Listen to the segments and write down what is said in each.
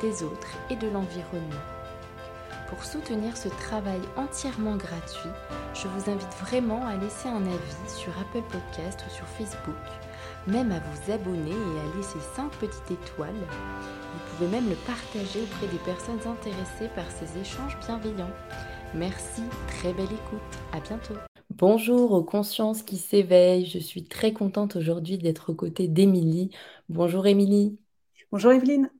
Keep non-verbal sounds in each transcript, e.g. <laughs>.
des autres et de l'environnement. Pour soutenir ce travail entièrement gratuit, je vous invite vraiment à laisser un avis sur Apple Podcast ou sur Facebook, même à vous abonner et à laisser 5 petites étoiles. Vous pouvez même le partager auprès des personnes intéressées par ces échanges bienveillants. Merci, très belle écoute, à bientôt. Bonjour aux consciences qui s'éveillent, je suis très contente aujourd'hui d'être aux côtés d'Émilie. Bonjour Émilie. Bonjour Evelyne.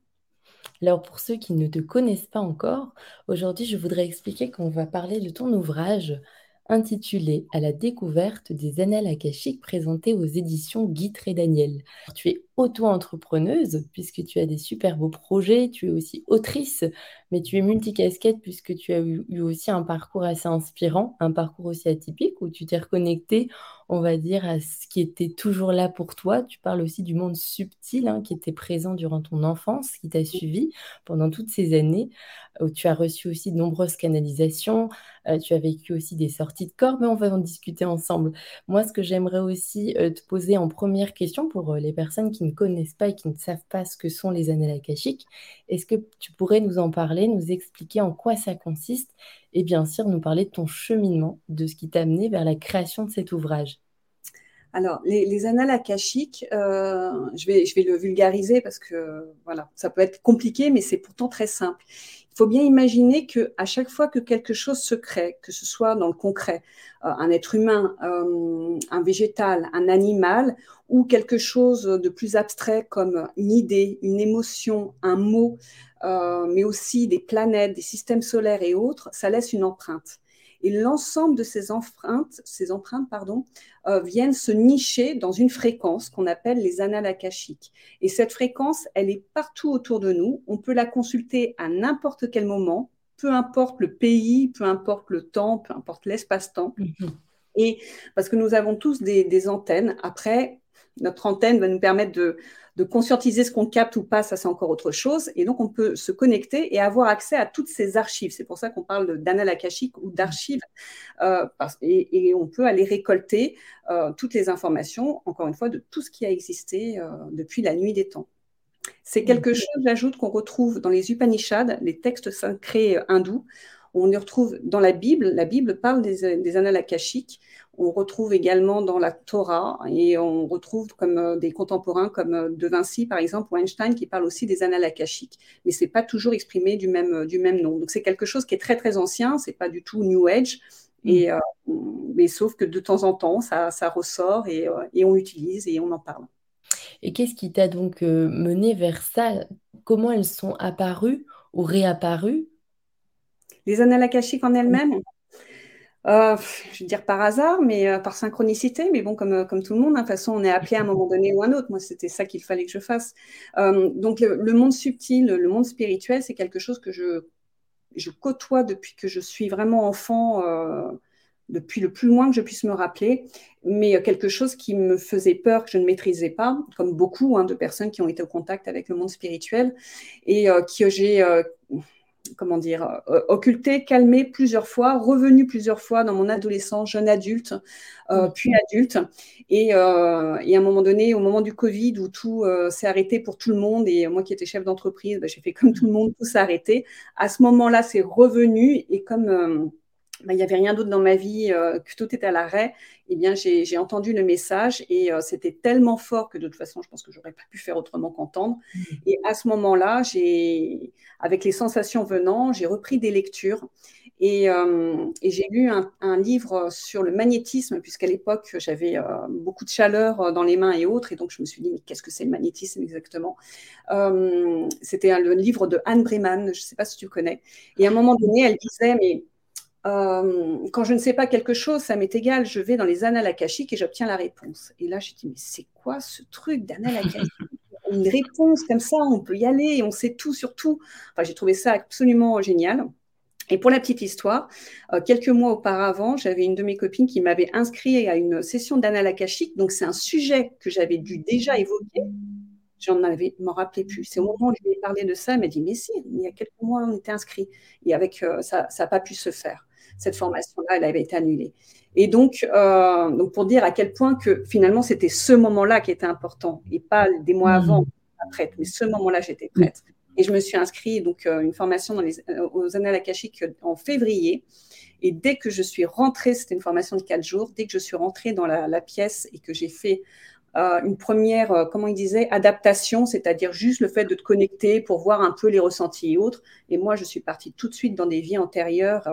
Alors pour ceux qui ne te connaissent pas encore, aujourd'hui je voudrais expliquer qu'on va parler de ton ouvrage intitulé À la découverte des annales akashiques présentés aux éditions Guy et Daniel. Tu es auto-entrepreneuse puisque tu as des super beaux projets, tu es aussi autrice, mais tu es multicasquette puisque tu as eu, aussi un parcours assez inspirant, un parcours aussi atypique où tu t'es reconnecté, on va dire, à ce qui était toujours là pour toi. Tu parles aussi du monde subtil hein, qui était présent durant ton enfance, qui t'a suivi pendant toutes ces années, où tu as reçu aussi de nombreuses canalisations, euh, tu as vécu aussi des sorties de corps, mais on va en discuter ensemble. Moi, ce que j'aimerais aussi euh, te poser en première question pour euh, les personnes qui ne connaissent pas et qui ne savent pas ce que sont les annales akashiques. Est-ce que tu pourrais nous en parler, nous expliquer en quoi ça consiste et bien sûr nous parler de ton cheminement, de ce qui t'a amené vers la création de cet ouvrage? Alors, les, annales akashiques, euh, je, vais, le vulgariser parce que voilà, ça peut être compliqué, mais c'est pourtant très simple. Il faut bien imaginer que à chaque fois que quelque chose se crée, que ce soit dans le concret, euh, un être humain, euh, un végétal, un animal, ou quelque chose de plus abstrait comme une idée, une émotion, un mot, mais aussi des planètes, des systèmes solaires et autres, ça laisse une empreinte. Et l'ensemble de ces empreintes, ces empreintes pardon, euh, viennent se nicher dans une fréquence qu'on appelle les annales akashiques. Et cette fréquence, elle est partout autour de nous. On peut la consulter à n'importe quel moment, peu importe le pays, peu importe le temps, peu importe l'espace-temps. Mhm. Et parce que nous avons tous des antennes. Après, notre antenne va nous permettre de, de conscientiser ce qu'on capte ou pas, ça c'est encore autre chose. Et donc on peut se connecter et avoir accès à toutes ces archives. C'est pour ça qu'on parle akashiques ou d'archives. Euh, et, on peut aller récolter euh, toutes les informations, encore une fois, de tout ce qui a existé euh, depuis la nuit des temps. C'est quelque chose, j'ajoute, qu'on retrouve dans les Upanishads, les textes sacrés hindous. On y retrouve dans la Bible. La Bible parle des, des annales akashiques. On retrouve également dans la Torah et on retrouve comme euh, des contemporains comme euh, De Vinci, par exemple, ou Einstein, qui parlent aussi des annales akashiques. Mais c'est pas toujours exprimé du même, euh, du même nom. Donc c'est quelque chose qui est très, très ancien. C'est pas du tout New Age. Et, mm. mais sauf que de temps en temps, ça, ça ressort et, et, on l'utilise et on en parle. Et qu'est-ce qui t'a donc mené vers ça? Comment elles sont apparues ou réapparues? Les annales akashiques en elles-mêmes? Euh, je vais dire par hasard, mais euh, par synchronicité, mais bon, comme, euh, tout le monde, hein, de toute façon, on est appelé à un moment donné ou à un autre. Moi, c'était ça qu'il fallait que je fasse. donc, le, monde subtil, le monde spirituel, c'est quelque chose que je, côtoie depuis que je suis vraiment enfant, depuis le plus loin que je puisse me rappeler, mais quelque chose qui me faisait peur, que je ne maîtrisais pas, comme beaucoup hein, de personnes qui ont été au contact avec le monde spirituel, et que j'ai comment dire, euh, occulté, calmé plusieurs fois, revenu plusieurs fois dans mon adolescence, jeune adulte, euh, mm. puis adulte. Et, euh, et, à un moment donné, au moment du Covid, où tout s'est arrêté pour tout le monde, et moi qui étais chef d'entreprise, bah, j'ai fait comme tout le monde, tout s'est arrêté. À ce moment-là, c'est revenu, et comme bah, il n'y avait rien d'autre dans ma vie, euh, que tout était à l'arrêt, eh bien, j'ai entendu le message et euh, c'était tellement fort que de toute façon, je pense que j'aurais pas pu faire autrement qu'entendre. Mmh. Et à ce moment-là, j'ai, avec les sensations venant, j'ai repris des lectures et, euh, et j'ai lu un, un, livre sur le magnétisme, puisqu'à l'époque, j'avais beaucoup de chaleur dans les mains et autres, et donc je me suis dit, mais qu'est-ce que c'est le magnétisme exactement? C'était le livre de Anne Breman, je ne sais pas si tu connais. Et à un moment donné, elle disait, mais euh, quand je ne sais pas quelque chose, ça m'est égal, je vais dans les annales et j'obtiens la réponse. Et là, j'ai dit, mais c'est quoi ce truc d'annales une réponse comme ça, on peut y aller, on sait tout sur tout. Enfin, j'ai trouvé ça absolument génial. Et pour la petite histoire, euh, quelques mois auparavant, j'avais une de mes copines qui m'avait inscrit à une session d'anal Donc, c'est un sujet que j'avais dû déjà évoquer. J'en avais, m'en rappelais plus. C'est au moment où je lui ai parlé de ça, elle m'a dit, mais si, il y a quelques mois, on était inscrit. Et avec, euh, ça n'a pas pu se faire. Cette formation-là, elle avait été annulée. Et donc, euh, donc, pour dire à quel point que finalement, c'était ce moment-là qui était important et pas des mois mmh. avant, prête. Mais ce moment-là, j'étais prête. Et je me suis inscrite donc euh, une formation dans les, euh, aux annales akashiques en février. Et dès que je suis rentrée, c'était une formation de quatre jours, dès que je suis rentrée dans la, pièce et que j'ai fait une première, comment il disait, adaptation, c'est-à-dire juste le fait de te connecter pour voir un peu les ressentis et autres. Et moi, je suis partie tout de suite dans des vies antérieures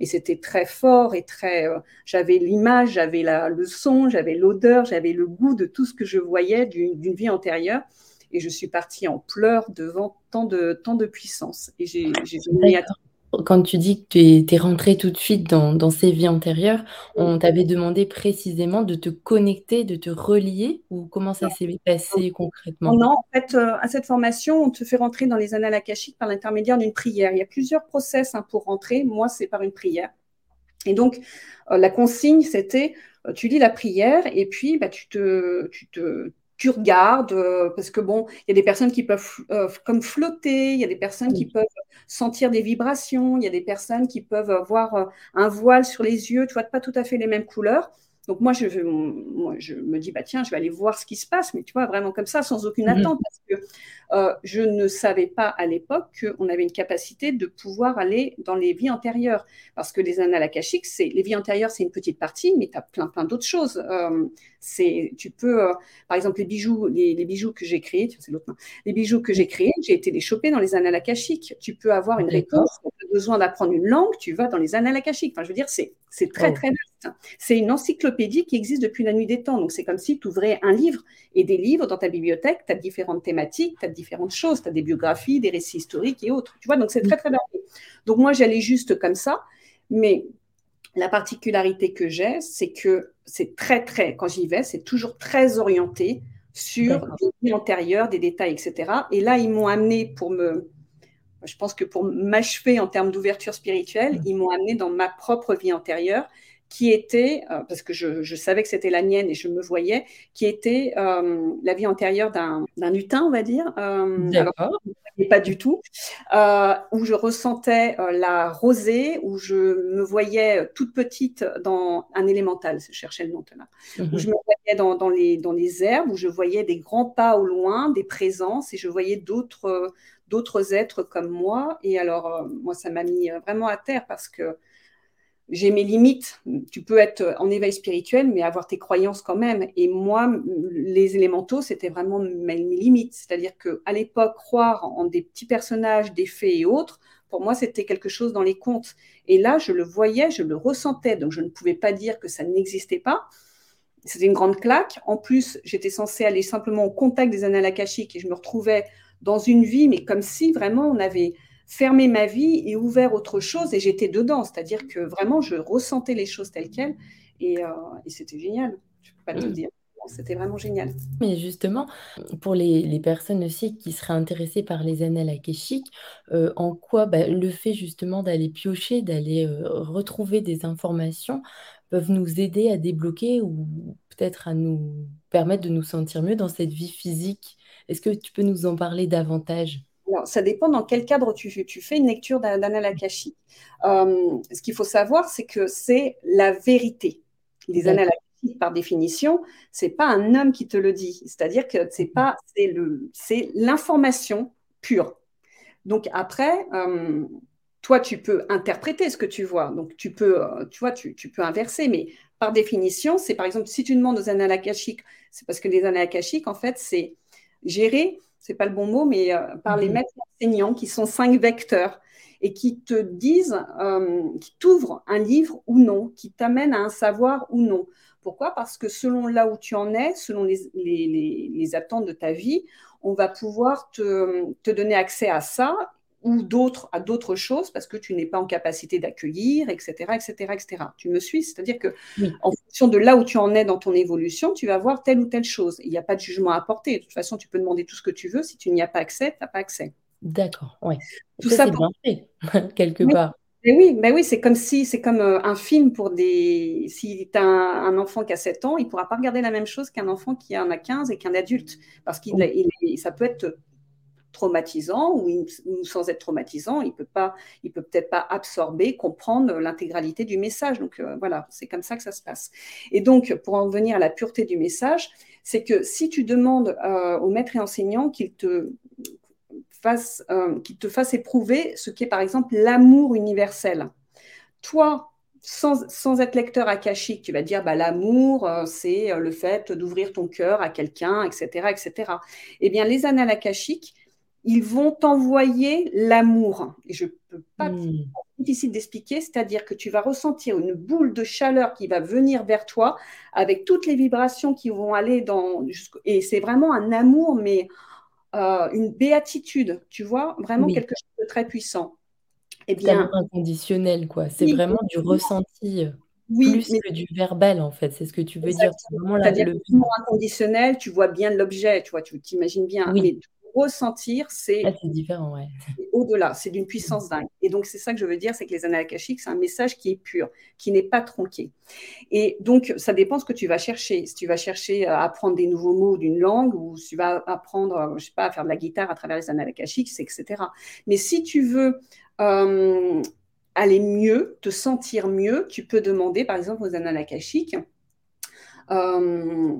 et c'était très fort et très. j'avais l'image, j'avais le son, j'avais l'odeur, j'avais le goût de tout ce que je voyais d'une vie antérieure et je suis partie en pleurs devant tant de, tant de puissance. Et j'ai quand tu dis que tu es, rentrée tout de suite dans, ces vies antérieures, on t'avait demandé précisément de te connecter, de te relier, ou comment ça s'est passé concrètement? Non, en fait, euh, à cette formation, on te fait rentrer dans les annales akashiques par l'intermédiaire d'une prière. Il y a plusieurs process hein, pour rentrer. Moi, c'est par une prière. Et donc, euh, la consigne, c'était, euh, tu lis la prière et puis bah, tu, te, tu, te, tu regardes, euh, parce que bon, il y a des personnes qui peuvent euh, comme flotter, il y a des personnes qui peuvent sentir des vibrations, il y a des personnes qui peuvent avoir euh, un voile sur les yeux, tu vois, pas tout à fait les mêmes couleurs. Donc moi je, moi, je me dis, bah tiens, je vais aller voir ce qui se passe, mais tu vois, vraiment comme ça, sans aucune mmh attente, parce que euh, je ne savais pas à l'époque qu'on avait une capacité de pouvoir aller dans les vies antérieures. Parce que les annales akashiques, c'est, les vies antérieures, c'est une petite partie, mais tu as plein, plein d'autres choses. Euh, c'est, tu peux, euh, par exemple, les bijoux, les, bijoux que j'ai créés, c'est l'autre main, les bijoux que j'ai créés, j'ai été les choper dans les annales akashiques. Tu peux avoir une réponse, tu as besoin d'apprendre une langue, tu vas dans les annales akashiques. Enfin, je veux dire, c'est, c'est très, oh. très vaste. C'est une encyclopédie qui existe depuis la nuit des temps. Donc, c'est comme si tu ouvrais un livre et des livres dans ta bibliothèque, tu as différentes thématiques, tu as différentes choses. Tu as des biographies, des récits historiques et autres. Tu vois, donc c'est très, très bien. Donc moi, j'allais juste comme ça. Mais la particularité que j'ai, c'est que c'est très, très, quand j'y vais, c'est toujours très orienté sur des vies antérieures, des détails, etc. Et là, ils m'ont amené pour me, je pense que pour m'achever en termes d'ouverture spirituelle, mmh. ils m'ont amené dans ma propre vie antérieure qui était, euh, parce que je, savais que c'était la mienne et je me voyais, qui était euh, la vie antérieure d'un hutin, on va dire. Euh, pas du tout. Euh, où je ressentais la rosée, où je me voyais toute petite dans un élémental, je cherchais le nom là. Où mhm. je me voyais dans, dans, les, dans les herbes, où je voyais des grands pas au loin, des présences, et je voyais d'autres d'autres êtres comme moi. Et alors, moi, ça m'a mis vraiment à terre parce que j'ai mes limites. Tu peux être en éveil spirituel, mais avoir tes croyances quand même. Et moi, les élémentaux, c'était vraiment mes, limites. C'est-à-dire qu'à l'époque, croire en des petits personnages, des fées et autres, pour moi, c'était quelque chose dans les contes. Et là, je le voyais, je le ressentais. Donc, je ne pouvais pas dire que ça n'existait pas. C'était une grande claque. En plus, j'étais censée aller simplement au contact des annales akashiques et je me retrouvais dans une vie, mais comme si vraiment on avait fermer ma vie et ouvert autre chose et j'étais dedans. C'est-à-dire que vraiment, je ressentais les choses telles quelles et, euh, c'était génial. Je ne peux pas te le dire. C'était vraiment génial. Mais justement, pour les, personnes aussi qui seraient intéressées par les annales akashiques, euh, en quoi bah, le fait justement d'aller piocher, d'aller euh, retrouver des informations peuvent nous aider à débloquer ou peut-être à nous permettre de nous sentir mieux dans cette vie physique? Est-ce que tu peux nous en parler davantage? Ça dépend dans quel cadre tu, fais une lecture d'Anal Akashi. Euh, ce qu'il faut savoir, c'est que c'est la vérité. Les annales par définition, c'est pas un homme qui te le dit. C'est-à-dire que c'est pas, c'est le, c'est l'information pure. Donc après, euh, toi, tu peux interpréter ce que tu vois. Donc tu peux, euh, tu vois, tu, peux inverser, mais par définition, c'est par exemple si tu demandes aux annales c'est parce que les annales en fait, c'est gérer c'est pas le bon mot, mais euh, par les mhm. maîtres enseignants qui sont cinq vecteurs et qui te disent, euh, qui t'ouvrent un livre ou non, qui t'amènent à un savoir ou non. Pourquoi? Parce que selon là où tu en es, selon les, attentes de ta vie, on va pouvoir te, donner accès à ça ou d'autres à d'autres choses parce que tu n'es pas en capacité d'accueillir, etc., etc., etc. Tu me suis C'est-à-dire que en fonction de là où tu en es dans ton évolution, tu vas voir telle ou telle chose. Il n'y a pas de jugement à apporter. De toute façon, tu peux demander tout ce que tu veux. Si tu n'y as pas accès, tu n'as pas accès. D'accord, oui. Tout ça, bien fait, <laughs> quelque part. Mais oui, mais oui, c'est comme si c'est comme euh, un film pour des. Si tu as un, enfant qui a 7 ans, il ne pourra pas regarder la même chose qu'un enfant qui en a 15 et qu'un adulte. Parce que ça peut être traumatisant ou, sans être traumatisant, il peut pas, il peut peut-être pas absorber, comprendre l'intégralité du message. Donc euh, voilà, c'est comme ça que ça se passe. Et donc pour en venir à la pureté du message, c'est que si tu demandes euh, au maître et enseignant qu'il te fasse, euh, te fasse éprouver ce qu'est par exemple l'amour universel, toi sans, être lecteur akashique, tu vas dire bah, l'amour, c'est le fait d'ouvrir ton cœur à quelqu'un, etc., etc. Eh bien, les annales akashiques, ils vont t'envoyer l'amour. Et je peux pas, hmm. difficile d'expliquer, c'est-à-dire que tu vas ressentir une boule de chaleur qui va venir vers toi avec toutes les vibrations qui vont aller dans. Et c'est vraiment un amour, mais euh, une béatitude, tu vois, vraiment quelque chose de très puissant. Eh bien, inconditionnel, quoi. C'est vraiment du ressenti. Euh, oui, plus que du verbal, en fait, c'est ce que tu veux dire. C'est vraiment le... inconditionnel, tu vois bien l'objet, tu vois, tu t'imagines bien. Oui ressentir, c'est ah, différent, ouais. au-delà, c'est d'une puissance dingue. Et donc, c'est ça que je veux dire, c'est que les annales akashiques, c'est un message qui est pur, qui n'est pas tronqué. Et donc, ça dépend ce que tu vas chercher. Si tu vas chercher à apprendre des nouveaux mots d'une langue, ou si tu vas apprendre, je sais pas, à faire de la guitare à travers les annales akashiques, etc. Mais si tu veux euh, aller mieux, te sentir mieux, tu peux demander, par exemple, aux annales akashiques, euh,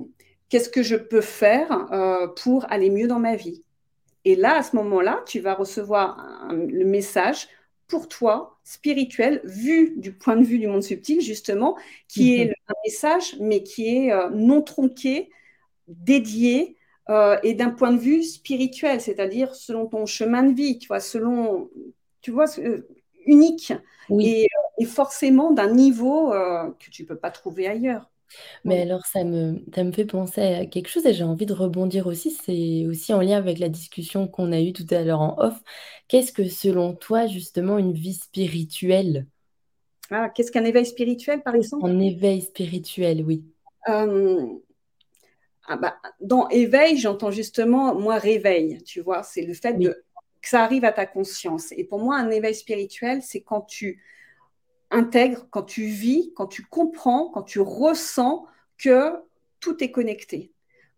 qu'est-ce que je peux faire euh, pour aller mieux dans ma vie? Et là, à ce moment-là, tu vas recevoir le message pour toi, spirituel, vu du point de vue du monde subtil, justement, qui est mhm. un message, mais qui est euh, non tronqué, dédié, euh, et d'un point de vue spirituel, c'est-à-dire selon ton chemin de vie, tu vois, selon, tu vois, euh, unique, et, forcément d'un niveau que tu ne peux pas trouver ailleurs. Mais alors ça me ça me fait penser à quelque chose et j'ai envie de rebondir aussi, c'est aussi en lien avec la discussion qu'on a eue tout à l'heure en off. Qu'est-ce que selon toi justement une vie spirituelle? Ah, qu'est-ce qu'un éveil spirituel, par exemple? Un éveil spirituel, oui. ah bah, dans éveil, j'entends justement, moi, réveil, tu vois, c'est le fait de, que ça arrive à ta conscience. Et pour moi, un éveil spirituel, c'est quand tu intègre, quand tu vis, quand tu comprends, quand tu ressens que tout est connecté,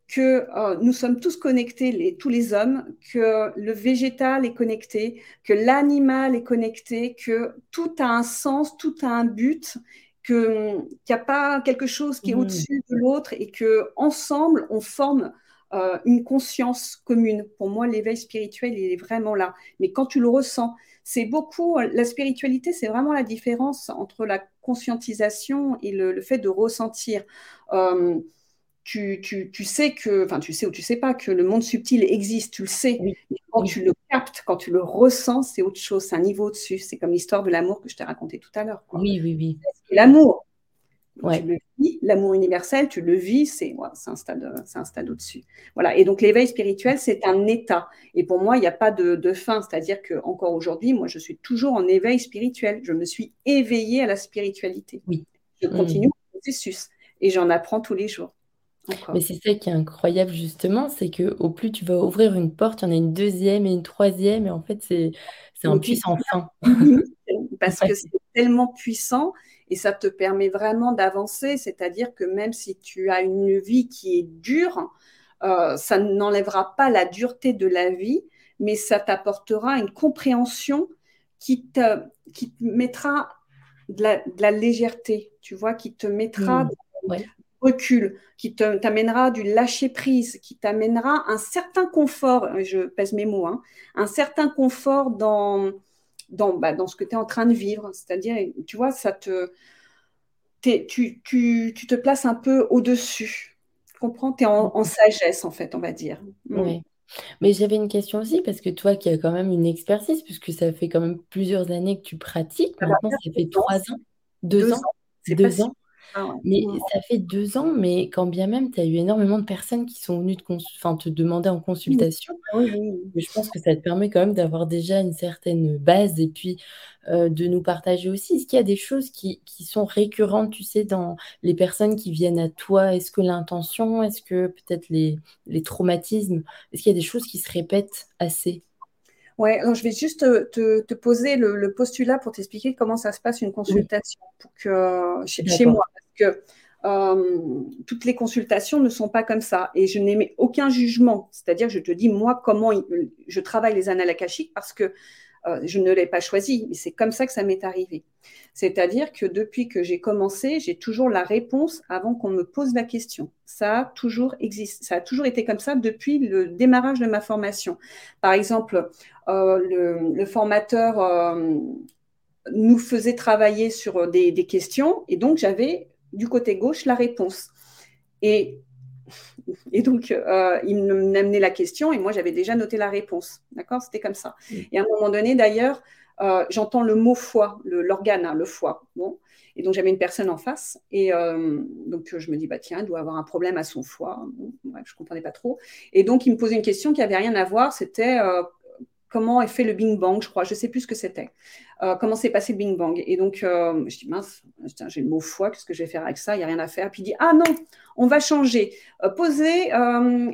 que euh, nous sommes tous connectés, les, tous les hommes, que le végétal est connecté, que l'animal est connecté, que tout a un sens, tout a un but, qu'il n'y a pas quelque chose qui est mmh. au-dessus de l'autre et que ensemble on forme euh, une conscience commune. Pour moi, l'éveil spirituel, il est vraiment là. Mais quand tu le ressens, c'est beaucoup, la spiritualité, c'est vraiment la différence entre la conscientisation et le, fait de ressentir. Euh, tu, sais que, enfin, tu sais ou tu sais pas que le monde subtil existe, tu le sais. Mais quand tu le captes, quand tu le ressens, c'est autre chose, c'est un niveau au-dessus. C'est comme l'histoire de l'amour que je t'ai raconté tout à l'heure. Oui, oui, oui. L'amour, tu le vis, l'amour universel, tu le vis, c'est un stade, c'est un stade au-dessus. Voilà. Et donc l'éveil spirituel, c'est un état. Et pour moi, il n'y a pas de, fin. C'est-à-dire que encore aujourd'hui, moi, je suis toujours en éveil spirituel. Je me suis éveillée à la spiritualité. Oui. Je continue le processus et j'en apprends tous les jours. Mais c'est ça qui est incroyable justement, c'est que au plus tu vas ouvrir une porte, il y en a une deuxième et une troisième, et en fait c'est c'est un puissant fin. <laughs> Parce que c'est tellement puissant et ça te permet vraiment d'avancer, c'est-à-dire que même si tu as une vie qui est dure, euh, ça n'enlèvera pas la dureté de la vie, mais ça t'apportera une compréhension qui te, qui mettra de la, légèreté, tu vois, qui te mettra mmh, recul, qui t'amènera du lâcher prise, qui t'amènera un certain confort, je pèse mes mots, hein, un certain confort dans, dans, bah, dans ce que tu es en train de vivre. C'est-à-dire, tu vois, ça te, tu, tu, tu, te places un peu au-dessus. Tu comprends? Tu es en, sagesse, en fait, on va dire. Mm. Oui. Mais j'avais une question aussi, parce que toi qui as quand même une expertise, puisque ça fait quand même plusieurs années que tu pratiques, maintenant ça fait trois ans, deux, ans, deux ans. Ah mais ça fait deux ans, mais quand bien même, tu as eu énormément de personnes qui sont venues te te demander en consultation. Oui, oui, je pense que ça te permet quand même d'avoir déjà une certaine base et puis, de nous partager aussi. Est-ce qu'il y a des choses qui qui sont récurrentes, tu sais, dans les personnes qui viennent à toi? Est-ce que l'intention, est-ce que peut-être les les traumatismes, est-ce qu'il y a des choses qui se répètent assez? Ouais, alors je vais juste te, poser le, postulat pour t'expliquer comment ça se passe une consultation pour que, chez, moi. Parce que euh, toutes les consultations ne sont pas comme ça. Et je n'émets aucun jugement. C'est-à-dire, je te dis, moi, comment je travaille les annales akashiques parce que euh, je ne l'ai pas choisi, mais c'est comme ça que ça m'est arrivé. C'est-à-dire que depuis que j'ai commencé, j'ai toujours la réponse avant qu'on me pose la question. Ça a toujours existé, ça a toujours été comme ça depuis le démarrage de ma formation. Par exemple, euh, le, formateur euh, nous faisait travailler sur des, des questions et donc j'avais du côté gauche la réponse. Et et donc, euh, il m'amenait la question et moi, j'avais déjà noté la réponse. D'accord? C'était comme ça. Et à un moment donné, d'ailleurs, euh, j'entends le mot foie, l'organe, hein, le, foie. Bon. Et donc, j'avais une personne en face. Et euh, donc, je me dis, bah, tiens, il doit avoir un problème à son foie. je ne comprenais pas trop. Et donc, il me posait une question qui n'avait rien à voir. C'était comment est fait le Bing Bang, je crois. Je ne sais plus ce que c'était. Euh, comment s'est passé le Bing Bang? Et donc, euh, je dis, mince, j'ai le mot foi, qu'est-ce que je vais faire avec ça? Il n'y a rien à faire. Puis il dit, ah non, on va changer. Euh, poser,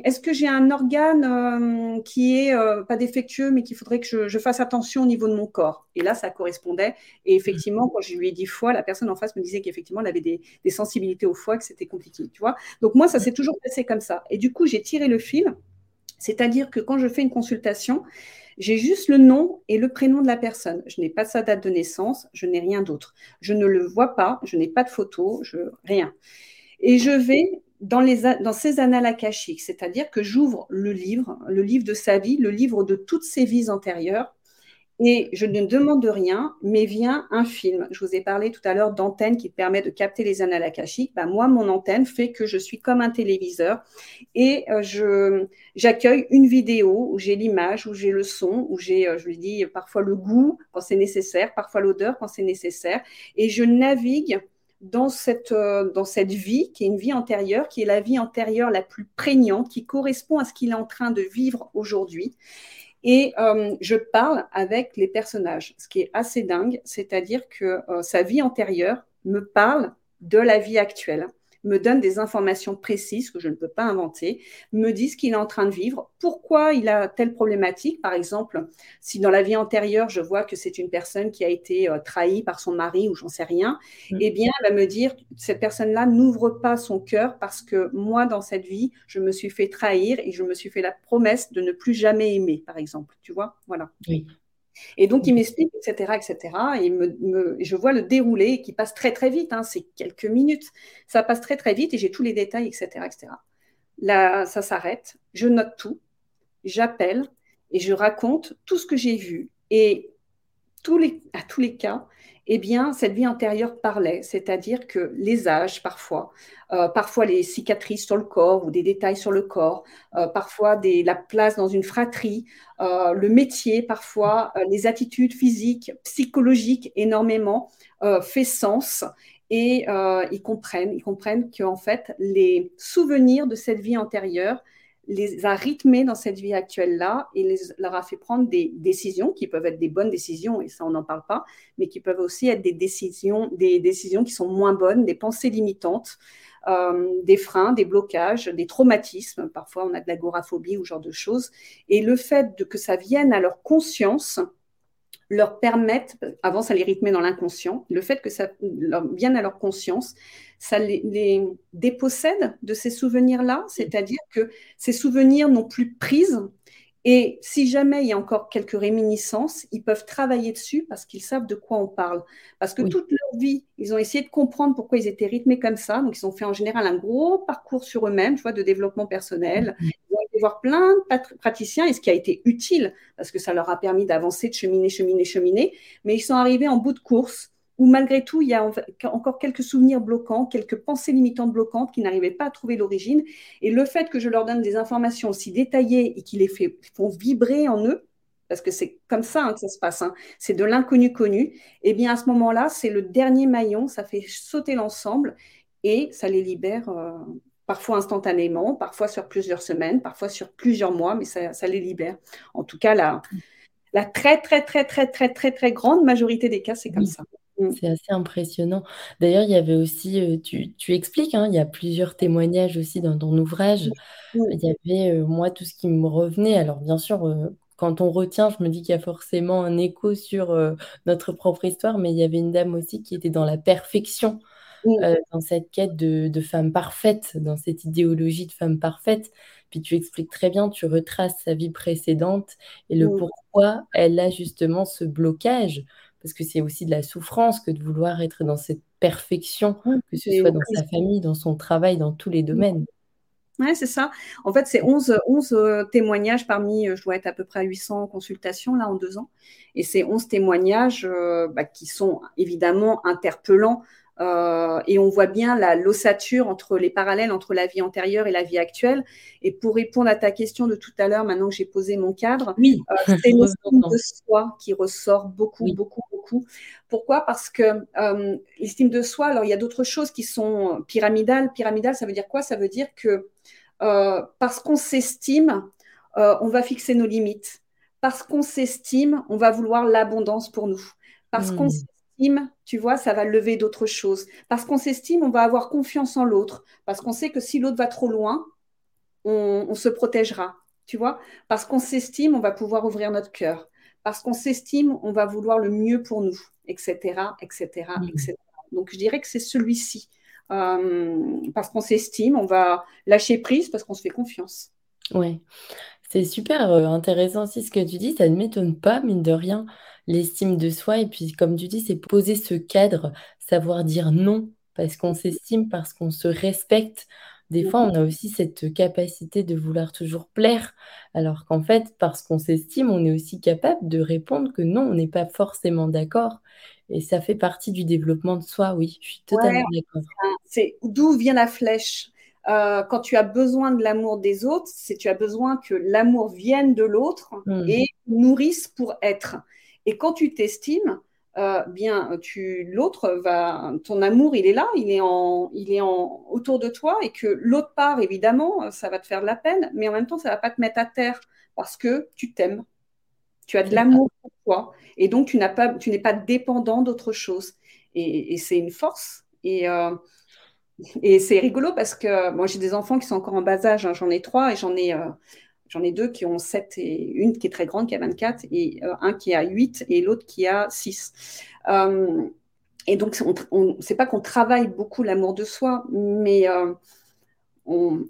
est-ce que j'ai un organe qui est pas défectueux, mais qu'il faudrait que je, fasse attention au niveau de mon corps? Et là, ça correspondait. Et effectivement, quand je lui ai dit foie, la personne en face me disait qu'effectivement, elle avait des, des sensibilités au foie, que c'était compliqué. Tu vois Donc, moi, ça s'est toujours passé comme ça. Et du coup, j'ai tiré le fil. C'est-à-dire que quand je fais une consultation, j'ai juste le nom et le prénom de la personne. Je n'ai pas sa date de naissance, je n'ai rien d'autre. Je ne le vois pas, je n'ai pas de photo, rien. Et je vais dans, les, dans ces annales akashiques, c'est-à-dire que j'ouvre le livre, le livre de sa vie, le livre de toutes ses vies antérieures, et je ne demande rien, mais vient un film. Je vous ai parlé tout à l'heure d'antenne qui permet de capter les annales akashiques. Bah, moi, mon antenne fait que je suis comme un téléviseur et euh, je j'accueille une vidéo où j'ai l'image, où j'ai le son, où j'ai, euh, je lui dis parfois le goût quand c'est nécessaire, parfois l'odeur quand c'est nécessaire, et je navigue dans cette, euh, dans cette vie qui est une vie antérieure, qui est la vie antérieure la plus prégnante, qui correspond à ce qu'il est en train de vivre aujourd'hui. Et euh, je parle avec les personnages, ce qui est assez dingue, c'est-à-dire que euh, sa vie antérieure me parle de la vie actuelle me donne des informations précises que je ne peux pas inventer, me dit ce qu'il est en train de vivre, pourquoi il a telle problématique. Par exemple, si dans la vie antérieure, je vois que c'est une personne qui a été euh, trahie par son mari ou j'en sais rien, mm. eh bien, elle va me dire, cette personne-là n'ouvre pas son cœur parce que moi, dans cette vie, je me suis fait trahir et je me suis fait la promesse de ne plus jamais aimer, par exemple. Tu vois? Voilà. Oui. Et donc, il m'explique, etc., etc. Et me, je vois le déroulé qui passe très, très vite. Hein, c'est quelques minutes. Ça passe très, très vite et j'ai tous les détails, etc., etc. Là, ça s'arrête. Je note tout. J'appelle et je raconte tout ce que j'ai vu. Et tous les, à tous les cas, eh bien, cette vie antérieure parlait, c'est-à-dire que les âges, parfois, euh, parfois les cicatrices sur le corps ou des détails sur le corps, euh, parfois la place dans une fratrie, euh, le métier, parfois les attitudes physiques, psychologiques, énormément, fait sens. Et ils comprennent, ils comprennent qu'en fait, les souvenirs de cette vie antérieure les a rythmés dans cette vie actuelle-là et les, leur a fait prendre des décisions qui peuvent être des bonnes décisions, et ça on n'en parle pas, mais qui peuvent aussi être des décisions, des décisions qui sont moins bonnes, des pensées limitantes, euh, des freins, des blocages, des traumatismes. Parfois on a de l'agoraphobie ou ce genre de choses. Et le fait de, que ça vienne à leur conscience, leur permettent, avant ça les rythmait dans l'inconscient, le fait que ça vienne à leur conscience, ça les, dépossède de ces souvenirs-là, c'est-à-dire que ces souvenirs n'ont plus prise. Et si jamais il y a encore quelques réminiscences, ils peuvent travailler dessus parce qu'ils savent de quoi on parle. Parce que toute leur vie, ils ont essayé de comprendre pourquoi ils étaient rythmés comme ça. Donc, ils ont fait en général un gros parcours sur eux-mêmes, tu vois, de développement personnel. Voir plein de praticiens et ce qui a été utile parce que ça leur a permis d'avancer, de cheminer, cheminer, cheminer. Mais ils sont arrivés en bout de course où malgré tout, il y a encore quelques souvenirs bloquants, quelques pensées limitantes bloquantes qui n'arrivaient pas à trouver l'origine. Et le fait que je leur donne des informations aussi détaillées et qui les font vibrer en eux, parce que c'est comme ça hein, que ça se passe, hein. c'est de l'inconnu connu, et eh bien à ce moment-là, c'est le dernier maillon, ça fait sauter l'ensemble et ça les libère euh, parfois instantanément, parfois sur plusieurs semaines, parfois sur plusieurs mois, mais ça, les libère. En tout cas, la, la très, très, très, très, très, très, très grande majorité des cas, c'est comme ça. Mm. C'est assez impressionnant. D'ailleurs, il y avait aussi, euh, tu, tu expliques, hein, il y a plusieurs témoignages aussi dans ton ouvrage. Il y avait, euh, moi, tout ce qui me revenait. Alors, bien sûr, quand on retient, je me dis qu'il y a forcément un écho sur euh, notre propre histoire, mais il y avait une dame aussi qui était dans la perfection, euh, dans cette quête de, femme parfaite, dans cette idéologie de femme parfaite. Puis tu expliques très bien, tu retraces sa vie précédente et le pourquoi elle a justement ce blocage, parce que c'est aussi de la souffrance que de vouloir être dans cette perfection, que ce soit dans sa famille, dans son travail, dans tous les domaines. Oui, c'est ça. En fait, c'est 11, 11 euh, témoignages parmi, euh, je dois être à peu près à 800 consultations là en deux ans. Et c'est 11 témoignages euh, bah, qui sont évidemment interpellants. Et on voit bien la l'ossature entre les parallèles entre la vie antérieure et la vie actuelle. Et pour répondre à ta question de tout à l'heure, maintenant que j'ai posé mon cadre, oui. c'est l'estime <laughs> de soi qui ressort beaucoup, beaucoup, beaucoup. Pourquoi? Parce que l'estime de soi, alors il y a d'autres choses qui sont pyramidales. Pyramidales, ça veut dire quoi? Ça veut dire que euh, parce qu'on s'estime, euh, on va fixer nos limites. Parce qu'on s'estime, on va vouloir l'abondance pour nous. Parce qu'on hmm. S'estime, tu vois, ça va lever d'autres choses. Parce qu'on s'estime, on va avoir confiance en l'autre. Parce qu'on sait que si l'autre va trop loin, on, se protégera. Tu vois Parce qu'on s'estime, on va pouvoir ouvrir notre cœur. Parce qu'on s'estime, on va vouloir le mieux pour nous, etc., etc., etc. Donc, je dirais que c'est celui-ci. Euh, parce qu'on s'estime, on va lâcher prise parce qu'on se fait confiance. Oui, c'est super euh, intéressant aussi ce que tu dis, ça ne m'étonne pas, mine de rien, l'estime de soi. Et puis, comme tu dis, c'est poser ce cadre, savoir dire non, parce qu'on s'estime, parce qu'on se respecte. Des fois, on a aussi cette capacité de vouloir toujours plaire, alors qu'en fait, parce qu'on s'estime, on est aussi capable de répondre que non, on n'est pas forcément d'accord. Et ça fait partie du développement de soi, oui, je suis totalement d'accord. C'est d'où vient la flèche. Euh, quand tu as besoin de l'amour des autres, c'est tu as besoin que l'amour vienne de l'autre mmh. et nourrisse pour être. Et quand tu t'estimes, euh, bien, tu l'autre va, ton amour, il est là, il est en, il est en autour de toi, et que l'autre part, évidemment, ça va te faire de la peine, mais en même temps, ça va pas te mettre à terre parce que tu t'aimes. Tu as de l'amour pour toi. Et donc, tu n'as pas, tu n'es pas dépendant d'autre chose. Et, c'est une force. Et, euh, et c'est rigolo parce que moi, j'ai des enfants qui sont encore en bas âge. Hein. J'en ai trois et j'en ai, euh, j'en ai deux qui ont 7 et une qui est très grande, qui a 24, et euh, un qui a 8 et l'autre qui a 6. et donc, on, ne sait pas qu'on travaille beaucoup l'amour de soi, mais on,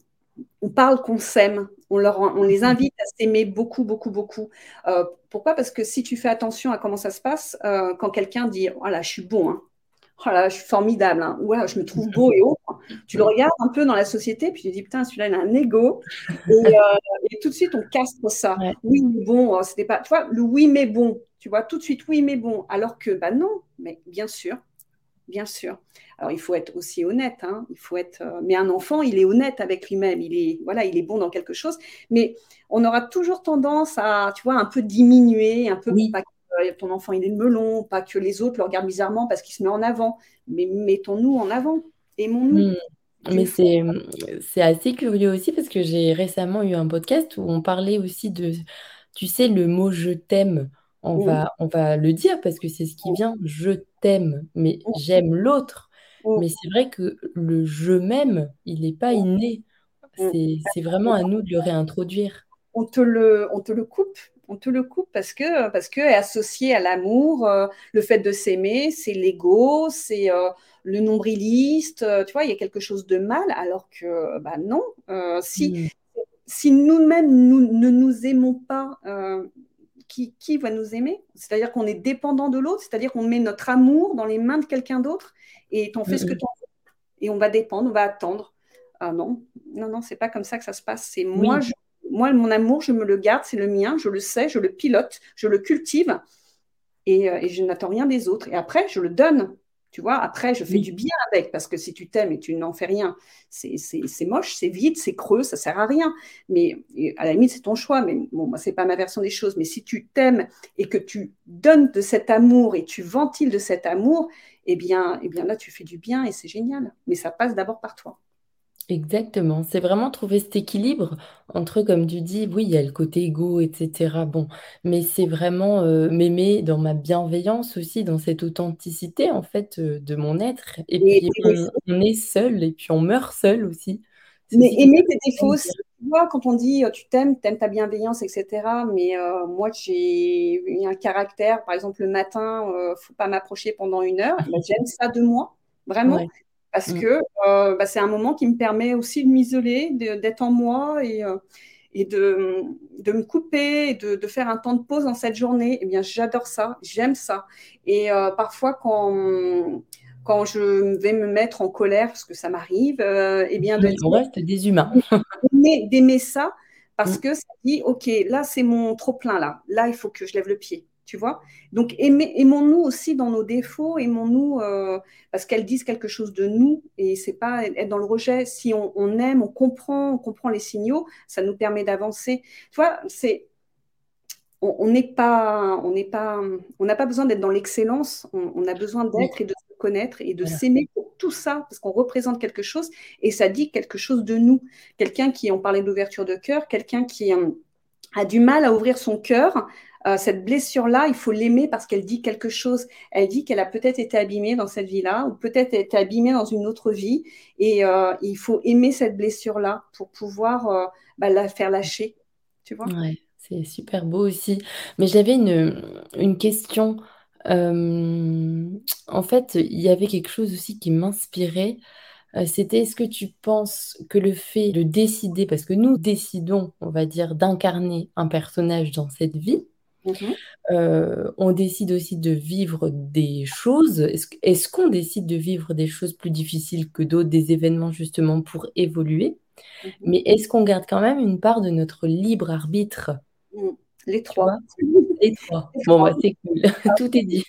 on parle qu'on s'aime, on, on les invite à s'aimer beaucoup, beaucoup, beaucoup. Euh, pourquoi? Parce que si tu fais attention à comment ça se passe, euh, quand quelqu'un dit voilà, je suis bon, hein. oh je suis formidable, hein. je me trouve <laughs> beau et haut, tu le regardes un peu dans la société, puis tu te dis putain, celui-là, il a un ego. Et, euh, tout de suite, on castre ça. Oui, mais bon, c'était pas. Tu vois, le oui, mais bon, tu vois, tout de suite, oui, mais bon. Alors que, bah non, mais bien sûr, bien sûr. Alors il faut être aussi honnête, hein. il faut être. Euh, mais un enfant, il est honnête avec lui-même, il est voilà, il est bon dans quelque chose. Mais on aura toujours tendance à, tu vois, un peu diminuer, un peu pas que ton enfant il est melon, pas que les autres le regardent bizarrement parce qu'il se met en avant. Mais mettons-nous en avant, aimons-nous. Hmm. Mais c'est, c'est assez curieux aussi parce que j'ai récemment eu un podcast où on parlait aussi de, tu sais, le mot je t'aime on, va, on va le dire parce que c'est ce qui vient, je t'aime, mais j'aime l'autre. Mais c'est vrai que le je m'aime, il n'est pas inné. C'est vraiment à nous de le réintroduire. On te le, on te le coupe, on te le coupe parce que parce que est associé à l'amour, euh, le fait de s'aimer, c'est l'ego, c'est euh, le nombriliste. Euh, tu vois, il y a quelque chose de mal, alors que bah non. si mm. si nous-mêmes nous, ne nous aimons pas, qui, va nous aimer? C'est-à-dire qu'on est dépendant de l'autre, c'est-à-dire qu'on met notre amour dans les mains de quelqu'un d'autre et on fait ce que tu veux. Et on va dépendre, on va attendre. Ah non, non, non, c'est pas comme ça que ça se passe. C'est moi, moi, mon amour, je me le garde, c'est le mien, je le sais, je le pilote, je le cultive et, euh, et je n'attends rien des autres. Et après, je le donne. Tu vois, après, je fais du bien avec, parce que si tu t'aimes et tu n'en fais rien, c'est moche, c'est vide, c'est creux, ça sert à rien. Mais à la limite, c'est ton choix, mais bon, moi, c'est pas ma version des choses. Mais si tu t'aimes et que tu donnes de cet amour et tu ventiles de cet amour, eh bien, eh bien là, tu fais du bien et c'est génial. Mais ça passe d'abord par toi. Exactement. C'est vraiment trouver cet équilibre entre, comme tu dis, oui, il y a le côté égo, etc. Bon, mais c'est vraiment euh, m'aimer dans ma bienveillance aussi, dans cette authenticité, en fait, euh, de mon être. Et puis, on, est seul, et puis on meurt seul aussi. Mais aimer tes défauts, tu vois, quand on dit euh, tu t'aimes, t'aimes ta bienveillance, etc. Mais moi, j'ai un caractère, par exemple, le matin, ne faut pas m'approcher pendant une heure. Bah, j'aime ça de moi, vraiment parce mm. que euh, bah, c'est un moment qui me permet aussi de m'isoler, d'être en moi et, euh, et de, de, me couper, de, de, faire un temps de pause dans cette journée. Eh bien, j'adore ça, j'aime ça. Et euh, parfois, quand, quand je vais me mettre en colère, parce que ça m'arrive, eh bien, de on reste des humains. D'aimer ça, parce mm. que ça dit, OK, là, c'est mon trop-plein, là. Là, il faut que je lève le pied tu vois. Donc aimons-nous aussi dans nos défauts, aimons-nous euh, parce qu'elles disent quelque chose de nous et c'est pas être dans le rejet. Si on, aime, on comprend, on comprend les signaux, ça nous permet d'avancer. Tu vois, c'est on n'est pas, on n'est pas, on n'a pas besoin d'être dans l'excellence. On, a besoin d'être et de se connaître et de s'aimer pour tout ça parce qu'on représente quelque chose et ça dit quelque chose de nous. Quelqu'un qui, on parlait d'ouverture de cœur, quelqu'un qui euh, a du mal à ouvrir son cœur euh, cette blessure-là, il faut l'aimer parce qu'elle dit quelque chose. Elle dit qu'elle a peut-être été abîmée dans cette vie-là ou peut-être été abîmée dans une autre vie. Et euh, il faut aimer cette blessure-là pour pouvoir euh, bah, la faire lâcher. Tu vois? C'est super beau aussi. Mais j'avais une, une question. en fait, il y avait quelque chose aussi qui m'inspirait. C'était est-ce que tu penses que le fait de décider, parce que nous décidons, on va dire, d'incarner un personnage dans cette vie, Mhm. Euh, on décide aussi de vivre des choses. Est-ce qu'on décide de vivre des choses plus difficiles que d'autres, des événements justement pour évoluer? Mhm. Mais est-ce qu'on garde quand même une part de notre libre arbitre? Mm. Les trois. Les trois. Bon, bah, c'est cool. <laughs> Tout est dit.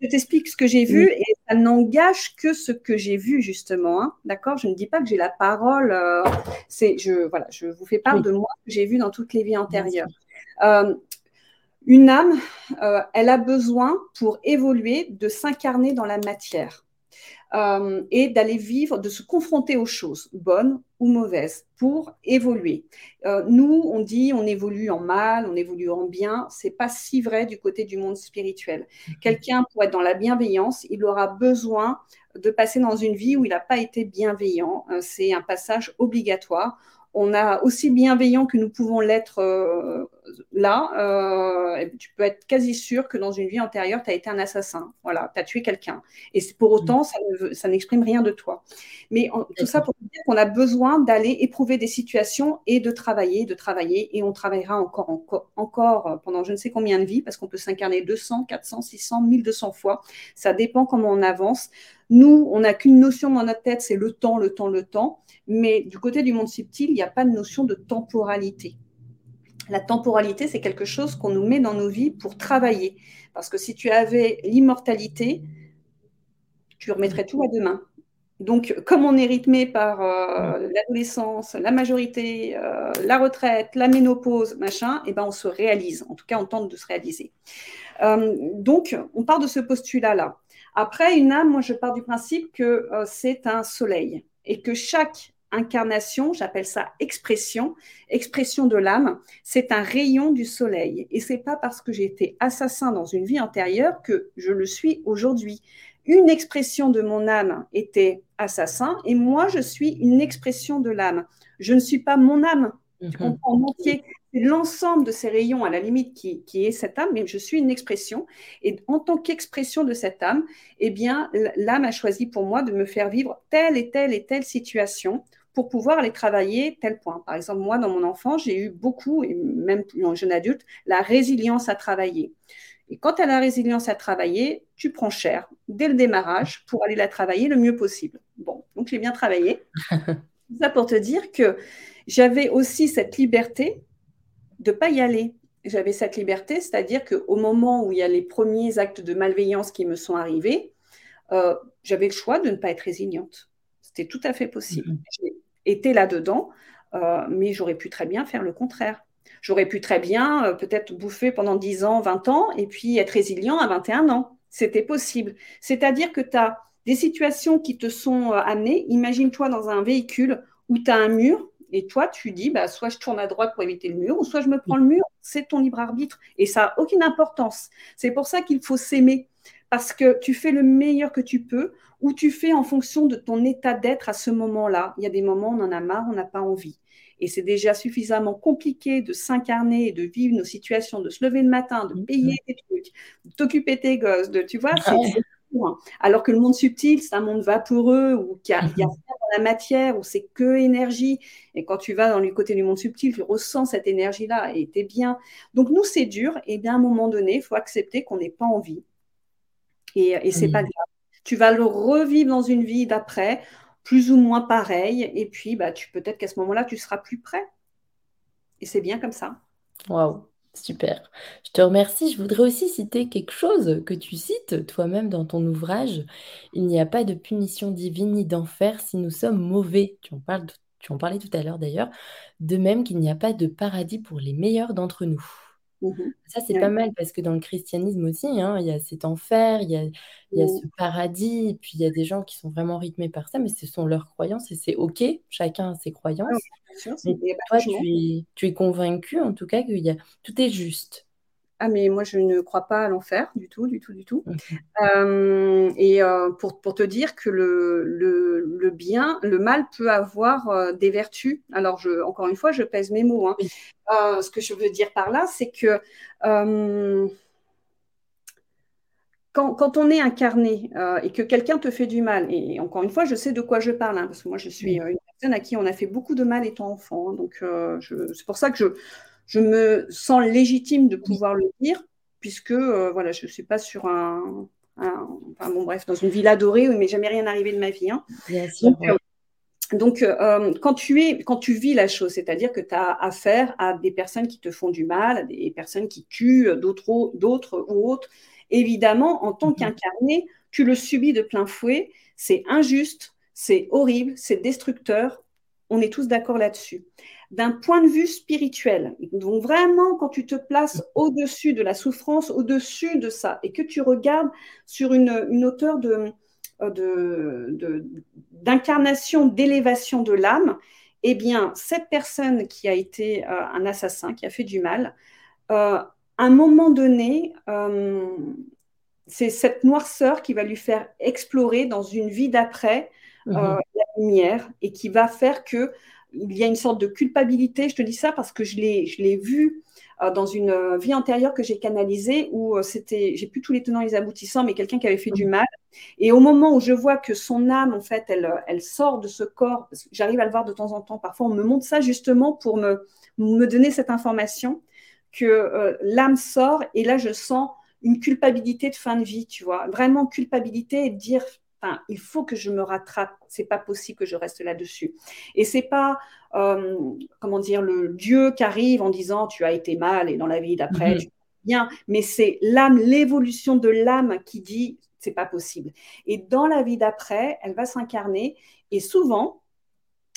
Je t'explique ce que j'ai vu et ça n'engage que ce que j'ai vu, justement. Hein. D'accord? Je ne dis pas que j'ai la parole. Euh, c'est, je, voilà, je vous fais part de moi que j'ai vu dans toutes les vies antérieures. Euh, une âme, euh, elle a besoin pour évoluer de s'incarner dans la matière euh, et d'aller vivre, de se confronter aux choses, bonnes ou mauvaises, pour évoluer. Euh, nous, on dit on évolue en mal, on évolue en bien. C'est pas si vrai du côté du monde spirituel. Mhm. Quelqu'un pour être dans la bienveillance, il aura besoin de passer dans une vie où il n'a pas été bienveillant. C'est un passage obligatoire on a aussi bienveillant que nous pouvons l'être là, euh, tu peux être quasi sûr que dans une vie antérieure, tu as été un assassin. Voilà, tu as tué quelqu'un. Et pour autant, ça, n'exprime rien de toi. Mais tout ça pour dire qu'on a besoin d'aller éprouver des situations et de travailler, de travailler. Et on travaillera encore, encore, encore pendant je ne sais combien de vies, parce qu'on peut s'incarner 200, 400, 600, 1200 fois. Ça dépend comment on avance. Nous, on n'a qu'une notion dans notre tête, c'est le temps, le temps, le temps. Mais du côté du monde subtil, il n'y a pas de notion de temporalité. La temporalité, c'est quelque chose qu'on nous met dans nos vies pour travailler. Parce que si tu avais l'immortalité, tu remettrais tout à demain. Donc, comme on est rythmé par euh, l'adolescence, la majorité, euh, la retraite, la ménopause, machin, eh ben on se réalise. En tout cas, on tente de se réaliser. Euh, donc, on part de ce postulat-là. Après, une âme, moi, je pars du principe que c'est un soleil et que chaque incarnation, j'appelle ça expression, expression de l'âme, c'est un rayon du soleil. Et c'est pas parce que j'ai été assassin dans une vie antérieure que je le suis aujourd'hui. Une expression de mon âme était assassin et moi je suis une expression de l'âme. Je ne suis pas mon âme. Tu mhm. comprends en entier l'ensemble de ces rayons, à la limite, qui, est cette âme, mais je suis une expression. Et en tant qu'expression de cette âme, eh bien, l'âme a choisi pour moi de me faire vivre telle et telle et telle situation pour pouvoir aller travailler tel point. Par exemple, moi, dans mon enfant, j'ai eu beaucoup, et même en jeune adulte, la résilience à travailler. Et quand tu as la résilience à travailler, tu prends cher dès le démarrage pour aller la travailler le mieux possible. Bon, donc j'ai bien travaillé. <laughs> ça pour te dire que j'avais aussi cette liberté de ne pas y aller. J'avais cette liberté, c'est-à-dire qu'au moment où il y a les premiers actes de malveillance qui me sont arrivés, euh, j'avais le choix de ne pas être résiliente. C'était tout à fait possible. Mm-hmm. J'ai été là-dedans, euh, mais j'aurais pu très bien faire le contraire. J'aurais pu très bien euh, peut-être bouffer pendant 10 ans, 20 ans, et puis être résilient à 21 ans. C'était possible. C'est-à-dire que tu as des situations qui te sont amenées. Imagine-toi dans un véhicule où tu as un mur, et toi, tu dis, bah, soit je tourne à droite pour éviter le mur, ou soit je me prends le mur. C'est ton libre arbitre. Et ça n'a aucune importance. C'est pour ça qu'il faut s'aimer. Parce que tu fais le meilleur que tu peux, ou tu fais en fonction de ton état d'être à ce moment-là. Il y a des moments où on en a marre, on n'a pas envie. Et c'est déjà suffisamment compliqué de s'incarner et de vivre nos situations, de se lever le matin, de payer tes trucs, de t'occuper tes gosses, de, tu vois, c'est Hein. Alors que le monde subtil, c'est un monde vaporeux où il y a, rien dans la matière, où c'est que énergie. Et quand tu vas dans le côté du monde subtil, tu ressens cette énergie-là et tu es bien. Donc nous, c'est dur. Et bien à un moment donné, il faut accepter qu'on n'ait pas envie. Et, et c'est pas grave. Tu vas le revivre dans une vie d'après, plus ou moins pareil. Et puis, bah, tu peut-être qu'à ce moment-là, tu seras plus prêt. Et c'est bien comme ça. Waouh. Super. Je te remercie. Je voudrais aussi citer quelque chose que tu cites toi-même dans ton ouvrage. Il n'y a pas de punition divine ni d'enfer si nous sommes mauvais. Tu en parles, tu en parlais tout à l'heure d'ailleurs. De même qu'il n'y a pas de paradis pour les meilleurs d'entre nous. Mmh Ça, c'est pas mal parce que dans le christianisme aussi, hein, il y a cet enfer, il y a, mmh. ce paradis, et puis il y a des gens qui sont vraiment rythmés par ça, mais ce sont leurs croyances et c'est OK, chacun a ses croyances. toi, tu es, convaincu en tout cas que y a, tout est juste. Ah, mais moi, je ne crois pas à l'enfer du tout, du tout, du tout. Euh, et euh, pour, pour, te dire que le, le, bien, le mal peut avoir euh, des vertus. Alors, je, encore une fois, je pèse mes mots. Hein. ce que je veux dire par là, c'est que quand, quand, on est incarné et que quelqu'un te fait du mal, et encore une fois, je sais de quoi je parle, hein, parce que moi, je suis une personne à qui on a fait beaucoup de mal étant enfant. Hein. donc, c'est pour ça que je je me sens légitime de pouvoir le dire, puisque euh, voilà, je ne suis pas sur un, enfin bon bref, dans une ville adorée où il m'est jamais rien arrivé de ma vie. Hein. donc, euh, euh, quand, tu es, quand tu vis la chose, c'est-à-dire que tu as affaire à des personnes qui te font du mal, à des personnes qui tuent d'autres, d'autres ou autres, évidemment, en tant mhm. qu'incarné, tu le subis de plein fouet. C'est injuste, c'est horrible, c'est destructeur. On est tous d'accord là-dessus d'un point de vue spirituel. Donc vraiment, quand tu te places au-dessus de la souffrance, au-dessus de ça, et que tu regardes sur une, hauteur de, d'incarnation, d'élévation de l'âme, eh bien, cette personne qui a été euh, un assassin, qui a fait du mal, euh, à un moment donné, euh, c'est cette noirceur qui va lui faire explorer dans une vie d'après mmh la lumière et qui va faire que il y a une sorte de culpabilité. Je te dis ça parce que je l'ai vu euh, dans une euh, vie antérieure que j'ai canalisée où euh, c'était, j'ai plus tous les tenants et les aboutissants, mais quelqu'un qui avait fait du mhm. mal. Et au moment où je vois que son âme, en fait, elle, elle sort de ce corps, j'arrive à le voir de temps en temps, parfois on me montre ça justement pour me, me donner cette information que l'âme sort et là je sens une culpabilité de fin de vie, tu vois, vraiment culpabilité et de dire il faut que je me rattrape. C'est pas possible que je reste là-dessus. Et c'est pas, euh, comment dire, le Dieu qui arrive en disant tu as été mal et dans la vie d'après, mhm. bien. Mais c'est l'âme, l'évolution de l'âme qui dit c'est pas possible. Et dans la vie d'après, elle va s'incarner. Et souvent,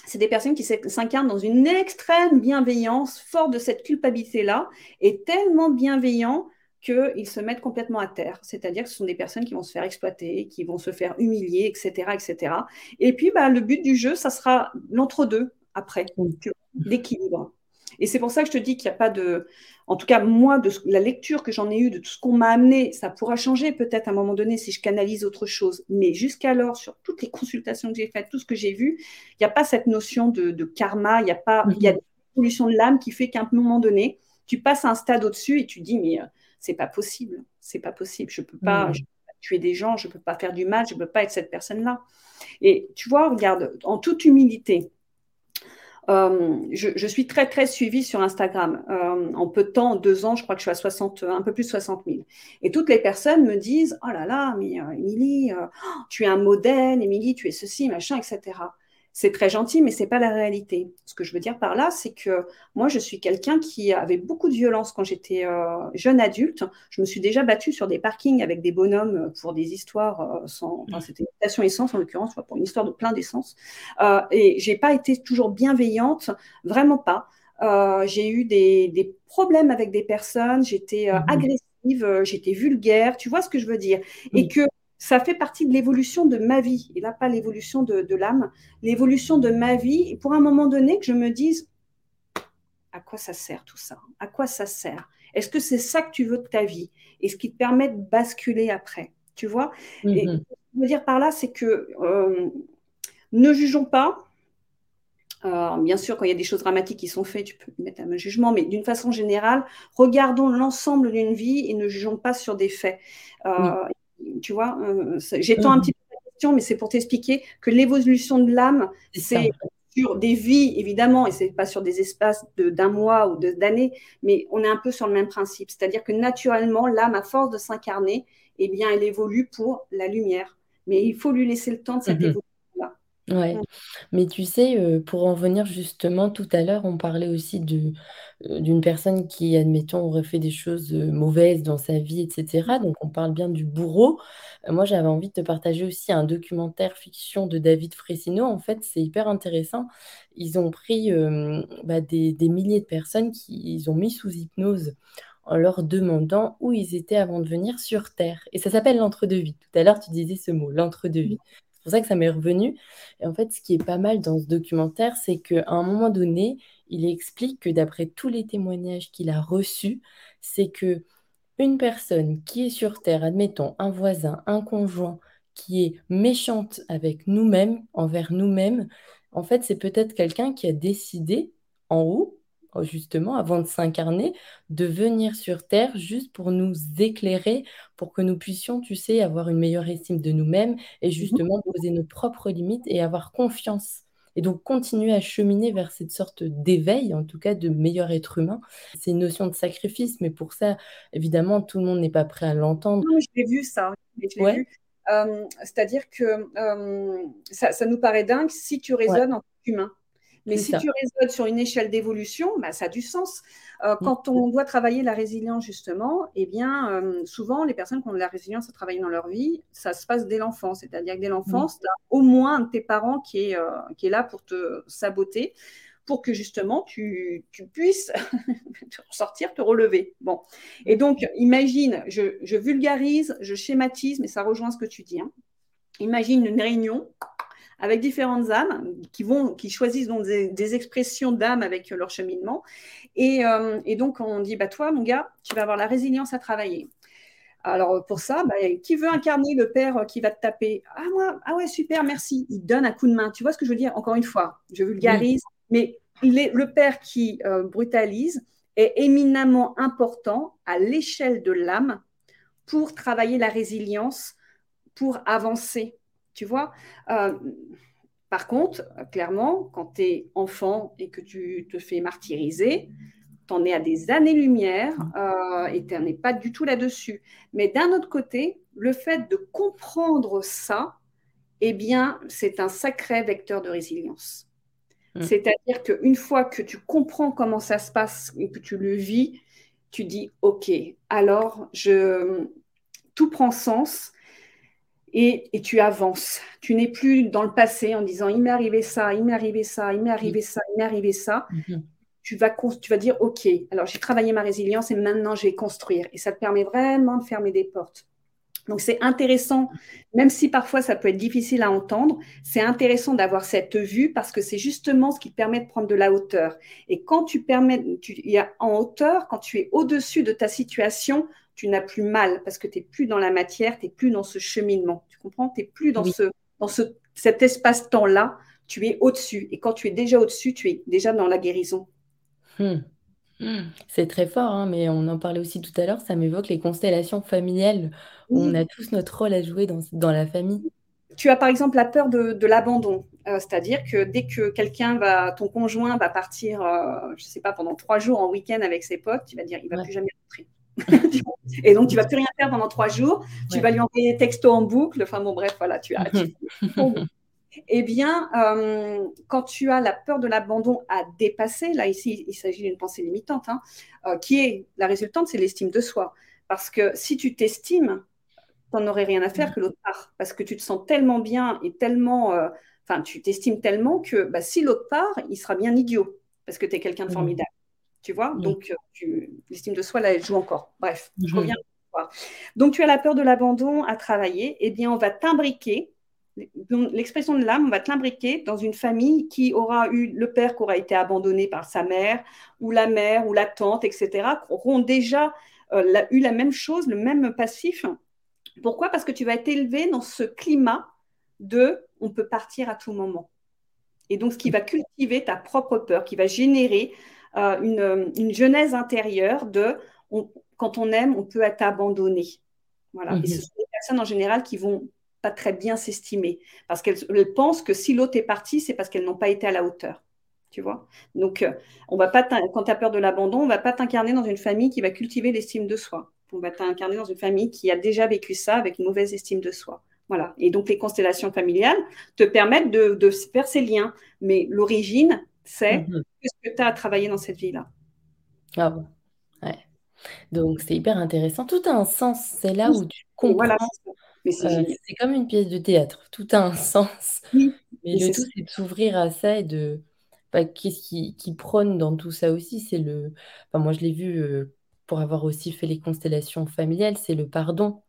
c'est des personnes qui s'incarnent dans une extrême bienveillance, fort de cette culpabilité-là, et tellement bienveillant qu'ils se mettent complètement à terre. C'est-à-dire que ce sont des personnes qui vont se faire exploiter, qui vont se faire humilier, etc. etc. Et puis, bah, le but du jeu, ça sera l'entre-deux après, l'équilibre. Et c'est pour ça que je te dis qu'il n'y a pas de... En tout cas, moi, de la lecture que j'en ai eue, de tout ce qu'on m'a amené, ça pourra changer peut-être à un moment donné si je canalise autre chose. Mais jusqu'alors, sur toutes les consultations que j'ai faites, tout ce que j'ai vu, il n'y a pas cette notion de, karma, il y a pas... Il y a l'évolution de l'âme qui fait qu'à un moment donné, tu passes à un stade au-dessus et tu dis, mais euh, c'est pas possible. C'est pas possible. Je peux pas, peux pas tuer des gens, je peux pas faire du mal, je peux pas être cette personne-là. Et tu vois, regarde, en toute humilité, euh, je, suis très très suivie sur Instagram. Euh, en peu de temps, deux ans, je crois que je suis à 60, un peu plus de 60 000. Et toutes les personnes me disent Oh là là, mais euh, Émilie, oh, tu es un modèle, Émilie, tu es ceci, machin, etc. c'est très gentil, mais c'est pas la réalité. Ce que je veux dire par là, c'est que moi, je suis quelqu'un qui avait beaucoup de violence quand j'étais euh, jeune adulte. Je me suis déjà battue sur des parkings avec des bonhommes pour des histoires euh, sans. Enfin, c'était une station essence en l'occurrence, pour une histoire de plein d'essence. Euh, et j'ai pas été toujours bienveillante, vraiment pas. Euh, j'ai eu des, des, problèmes avec des personnes. J'étais mmh agressive, j'étais vulgaire. Tu vois ce que je veux dire? Et que ça fait partie de l'évolution de ma vie, et là pas l'évolution de, l'âme, l'évolution de ma vie, et pour un moment donné que je me dise, à quoi ça sert tout ça? À quoi ça sert? Est-ce que c'est ça que tu veux de ta vie? Et ce qui te permet de basculer après, tu vois? Et mhm. ce que je veux dire par là, c'est que euh, ne jugeons pas, euh, bien sûr, quand il y a des choses dramatiques qui sont faites, tu peux mettre un jugement, mais d'une façon générale, regardons l'ensemble d'une vie et ne jugeons pas sur des faits. Euh, tu vois, euh, j'étends un mmh. petit peu la question, mais c'est pour t'expliquer que l'évolution de l'âme, c'est sur des vies, évidemment, et c'est pas sur des espaces d'un mois ou d'années, mais on est un peu sur le même principe. C'est-à-dire que naturellement, l'âme, à force de s'incarner, eh bien, elle évolue pour la lumière. Mais il faut lui laisser le temps de cette mmh évolution. Ouais, mais tu sais, euh, pour en venir justement, tout à l'heure, on parlait aussi de, euh, d'une personne qui, admettons, aurait fait des choses euh, mauvaises dans sa vie, etc. Donc, on parle bien du bourreau. moi, j'avais envie de te partager aussi un documentaire fiction de David Fressino. En fait, c'est hyper intéressant. Ils ont pris bah, des, des milliers de personnes qu'ils ont mis sous hypnose en leur demandant où ils étaient avant de venir sur Terre. Et ça s'appelle l'entre-deux-vie. Tout à l'heure, tu disais ce mot, l'entre-deux-vie. C'est pour ça que ça m'est revenu. Et en fait, ce qui est pas mal dans ce documentaire, c'est qu'à un moment donné, il explique que d'après tous les témoignages qu'il a reçus, c'est que une personne qui est sur Terre, admettons un voisin, un conjoint, qui est méchante avec nous-mêmes, envers nous-mêmes, en fait, c'est peut-être quelqu'un qui a décidé en haut justement, avant de s'incarner, de venir sur Terre juste pour nous éclairer, pour que nous puissions, tu sais, avoir une meilleure estime de nous-mêmes et mmh justement poser nos propres limites et avoir confiance. Et donc continuer à cheminer vers cette sorte d'éveil, en tout cas de meilleur être humain. C'est une notion de sacrifice, mais pour ça, évidemment, tout le monde n'est pas prêt à l'entendre. je l'ai vu ça. Euh, c'est-à-dire que euh, ça, ça, nous paraît dingue si tu raisonnes en tant qu'humain. Mais si tu raisonnes sur une échelle d'évolution, bah, ça a du sens. Euh, quand on doit travailler la résilience, justement, eh bien, euh, souvent, les personnes qui ont de la résilience à travailler dans leur vie, ça se passe dès l'enfance. C'est-à-dire que dès l'enfance, tu as au moins un de tes parents qui est, euh, qui est là pour te saboter pour que justement tu, tu puisses <laughs> sortir, te relever. Bon. Et donc, imagine, je, je, vulgarise, je schématise, mais ça rejoint ce que tu dis. Hein. Imagine une réunion avec différentes âmes qui, vont, qui choisissent donc des, expressions d'âme avec leur cheminement. Euh, et, donc, on dit, bah, toi, mon gars, tu vas avoir la résilience à travailler. Alors, pour ça, bah, qui veut incarner le père qui va te taper? Ah, moi, ah ouais, super, merci. Il donne un coup de main. Tu vois ce que je veux dire? Encore une fois, je vulgarise, mais le père qui euh, brutalise est éminemment important à l'échelle de l'âme pour travailler la résilience, pour avancer tu vois euh, Par contre, clairement, quand tu es enfant et que tu te fais martyriser, tu en es à des années-lumière euh, et tu n'en es pas du tout là-dessus. Mais d'un autre côté, le fait de comprendre ça, eh bien, c'est un sacré vecteur de résilience. Mmh. C'est-à-dire qu'une fois que tu comprends comment ça se passe et que tu le vis, tu dis, OK, alors je, tout prend sens et, tu avances. Tu n'es plus dans le passé en disant il m'est arrivé ça, il m'est arrivé ça, il m'est arrivé ça, il m'est arrivé ça. Mhm. Tu vas, tu vas dire ok, alors j'ai travaillé ma résilience et maintenant je vais construire. Et ça te permet vraiment de fermer des portes. Donc c'est intéressant, même si parfois ça peut être difficile à entendre, c'est intéressant d'avoir cette vue parce que c'est justement ce qui te permet de prendre de la hauteur. Et quand tu permets, tu y a en hauteur, quand tu es au-dessus de ta situation, tu n'as plus mal parce que tu n'es plus dans la matière, tu n'es plus dans ce cheminement. Tu comprends? Tu n'es plus dans, ce, dans ce, cet espace-temps-là, tu es au-dessus. Et quand tu es déjà au-dessus, tu es déjà dans la guérison. Hmm. Hmm. C'est très fort, hein, mais on en parlait aussi tout à l'heure, ça m'évoque les constellations familiales. Où on a tous notre rôle à jouer dans, dans la famille. Tu as par exemple la peur de, de l'abandon, euh, c'est-à-dire que dès que quelqu'un va, ton conjoint va partir, euh, je ne sais pas, pendant trois jours en week-end avec ses potes, tu vas dire, il va plus jamais rentrer. <laughs> et donc, tu vas plus rien faire pendant trois jours. Tu vas lui envoyer des textos en boucle. Enfin, bon, bref, voilà, tu as. <laughs> Eh bien, euh, quand tu as la peur de l'abandon à dépasser, là ici, il s'agit d'une pensée limitante, hein, euh, qui est la résultante, c'est l'estime de soi. Parce que si tu t'estimes, tu n'en aurais rien à faire que l'autre part. Parce que tu te sens tellement bien et tellement. Euh, enfin, tu t'estimes tellement que bah, si l'autre part, il sera bien idiot. Parce que tu es quelqu'un de mmh. formidable. Tu vois Donc, l'estime de soi, là, elle joue encore. Bref, je reviens. Donc, tu as la peur de l'abandon à travailler. Eh bien, on va t'imbriquer l'expression de l'âme, on va te l'imbriquer dans une famille qui aura eu le père qui aura été abandonné par sa mère, ou la mère, ou la tante, etc., auront déjà euh, eu la même chose, le même passif. Pourquoi? Parce que tu vas être élevé dans ce climat de on peut partir à tout moment. Et donc, ce qui va cultiver ta propre peur, qui va générer euh, une, une, genèse intérieure de quand on aime, on peut être abandonné. Voilà. Et ce mhm. sont des personnes en général qui vont pas très bien s'estimer parce qu'elles pensent que si l'autre est parti, c'est parce qu'elles n'ont pas été à la hauteur. Tu vois? Donc, euh, on va pas quand tu as peur de l'abandon, on va pas t'incarner dans une famille qui va cultiver l'estime de soi. On va t'incarner dans une famille qui a déjà vécu ça avec une mauvaise estime de soi. Voilà. Et donc, les constellations familiales te permettent de, de faire ces liens. Mais l'origine, c'est mhm. ce que tu as à travailler dans cette vie-là. Ah bon. Ouais. Donc, c'est hyper intéressant. Tout a un sens. C'est là où tu comprends. Voilà, euh, c'est comme une pièce de théâtre, tout a un <laughs> sens. mais le tout, c'est de s'ouvrir à ça et de. Bah, qu'est-ce qui, qui, prône dans tout ça aussi? C'est le. Enfin, moi, je l'ai vu euh, pour avoir aussi fait les constellations familiales, c'est le pardon.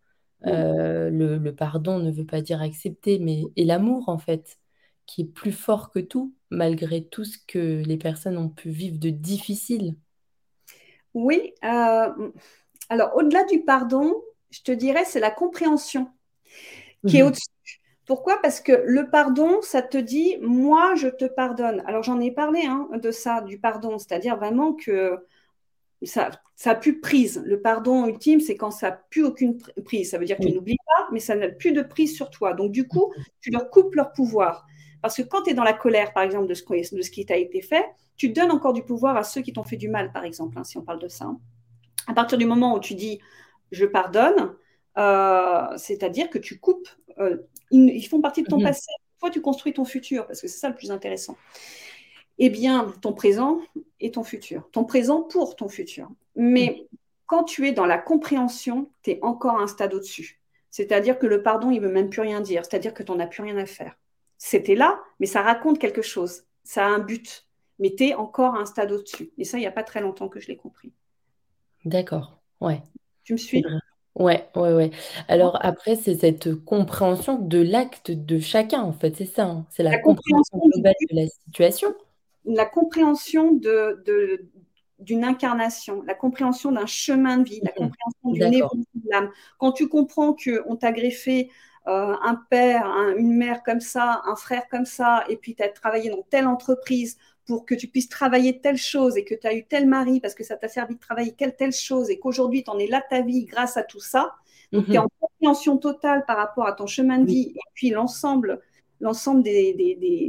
Euh, le, le, pardon ne veut pas dire accepter, mais et l'amour, en fait, qui est plus fort que tout, malgré tout ce que les personnes ont pu vivre de difficile. Oui. alors, au-delà du pardon, je te dirais, c'est la compréhension qui est mhm. au-dessus. Pourquoi? Parce que le pardon, ça te dit, moi, je te pardonne. Alors, j'en ai parlé hein, de ça, du pardon, c'est-à-dire vraiment que ça n'a plus de prise. Le pardon ultime, c'est quand ça n'a plus aucune prise. Ça veut dire que tu n'oublies pas, mais ça n'a plus de prise sur toi. Donc, du coup, tu leur coupes leur pouvoir. Parce que quand tu es dans la colère, par exemple, de ce, de ce qui t'a été fait, tu donnes encore du pouvoir à ceux qui t'ont fait du mal, par exemple, hein, si on parle de ça. À partir du moment où tu dis je pardonne, euh, c'est-à-dire que tu coupes, euh, ils, font partie de ton mhm. passé. Toi, tu construis ton futur, parce que c'est ça le plus intéressant. Eh bien, ton présent et ton futur. Ton présent pour ton futur. Mais mhm. quand tu es dans la compréhension, tu es encore un stade au-dessus. C'est-à-dire que le pardon, il ne veut même plus rien dire. C'est-à-dire que tu n'en as plus rien à faire. C'était là, mais ça raconte quelque chose. Ça a un but. Mais tu es encore un stade au-dessus. Et ça, il n'y a pas très longtemps que je l'ai compris. D'accord. Ouais. Tu me suis? Ouais, ouais, ouais. Alors après, c'est cette compréhension de l'acte de chacun, en fait, c'est ça. Hein. C'est la, compréhension globale de la situation. La compréhension de, d'une incarnation, la compréhension d'un chemin de vie, la compréhension d'une évolution de l'âme. Quand tu comprends qu'on t'a greffé euh, un père, une mère comme ça, un frère comme ça, et puis tu as travaillé dans telle entreprise pour que tu puisses travailler telle chose et que tu as eu tel mari parce que ça t'a servi de travailler telle, telle chose et qu'aujourd'hui tu en es là ta vie grâce à tout ça. Donc, tu es mhm. en compréhension totale par rapport à ton chemin de vie et puis l'ensemble l'ensemble des,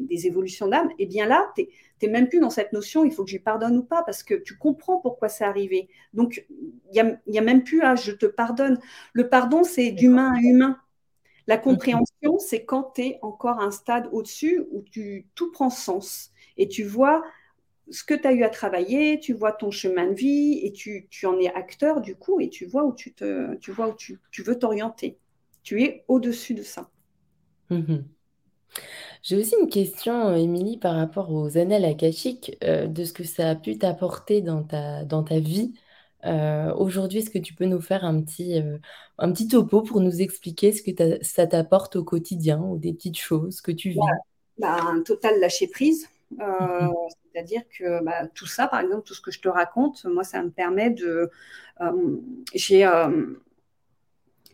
des, évolutions d'âme, et eh bien là, tu n'es même plus dans cette notion, il faut que je lui pardonne ou pas, parce que tu comprends pourquoi c'est arrivé. Donc, il n'y a, y a, même plus à je te pardonne. Le pardon, c'est d'humain à humain. La compréhension, c'est quand tu es encore à un stade au-dessus où tu, tout prend sens et tu vois ce que tu as eu à travailler, tu vois ton chemin de vie et tu, en es acteur du coup et tu vois où tu, te, tu, vois où tu, veux t'orienter. Tu es au-dessus de ça. Mhm. J'ai aussi une question, Émilie, par rapport aux annales akashiques, euh, de ce que ça a pu t'apporter dans ta, dans ta vie. Euh, aujourd'hui, est-ce que tu peux nous faire un petit, euh, un petit topo pour nous expliquer ce que ça t'apporte au quotidien ou des petites choses que tu vis? Bah, Un total lâcher prise. Euh, c'est-à-dire que bah, tout ça, par exemple, tout ce que je te raconte, moi, ça me permet de. J'ai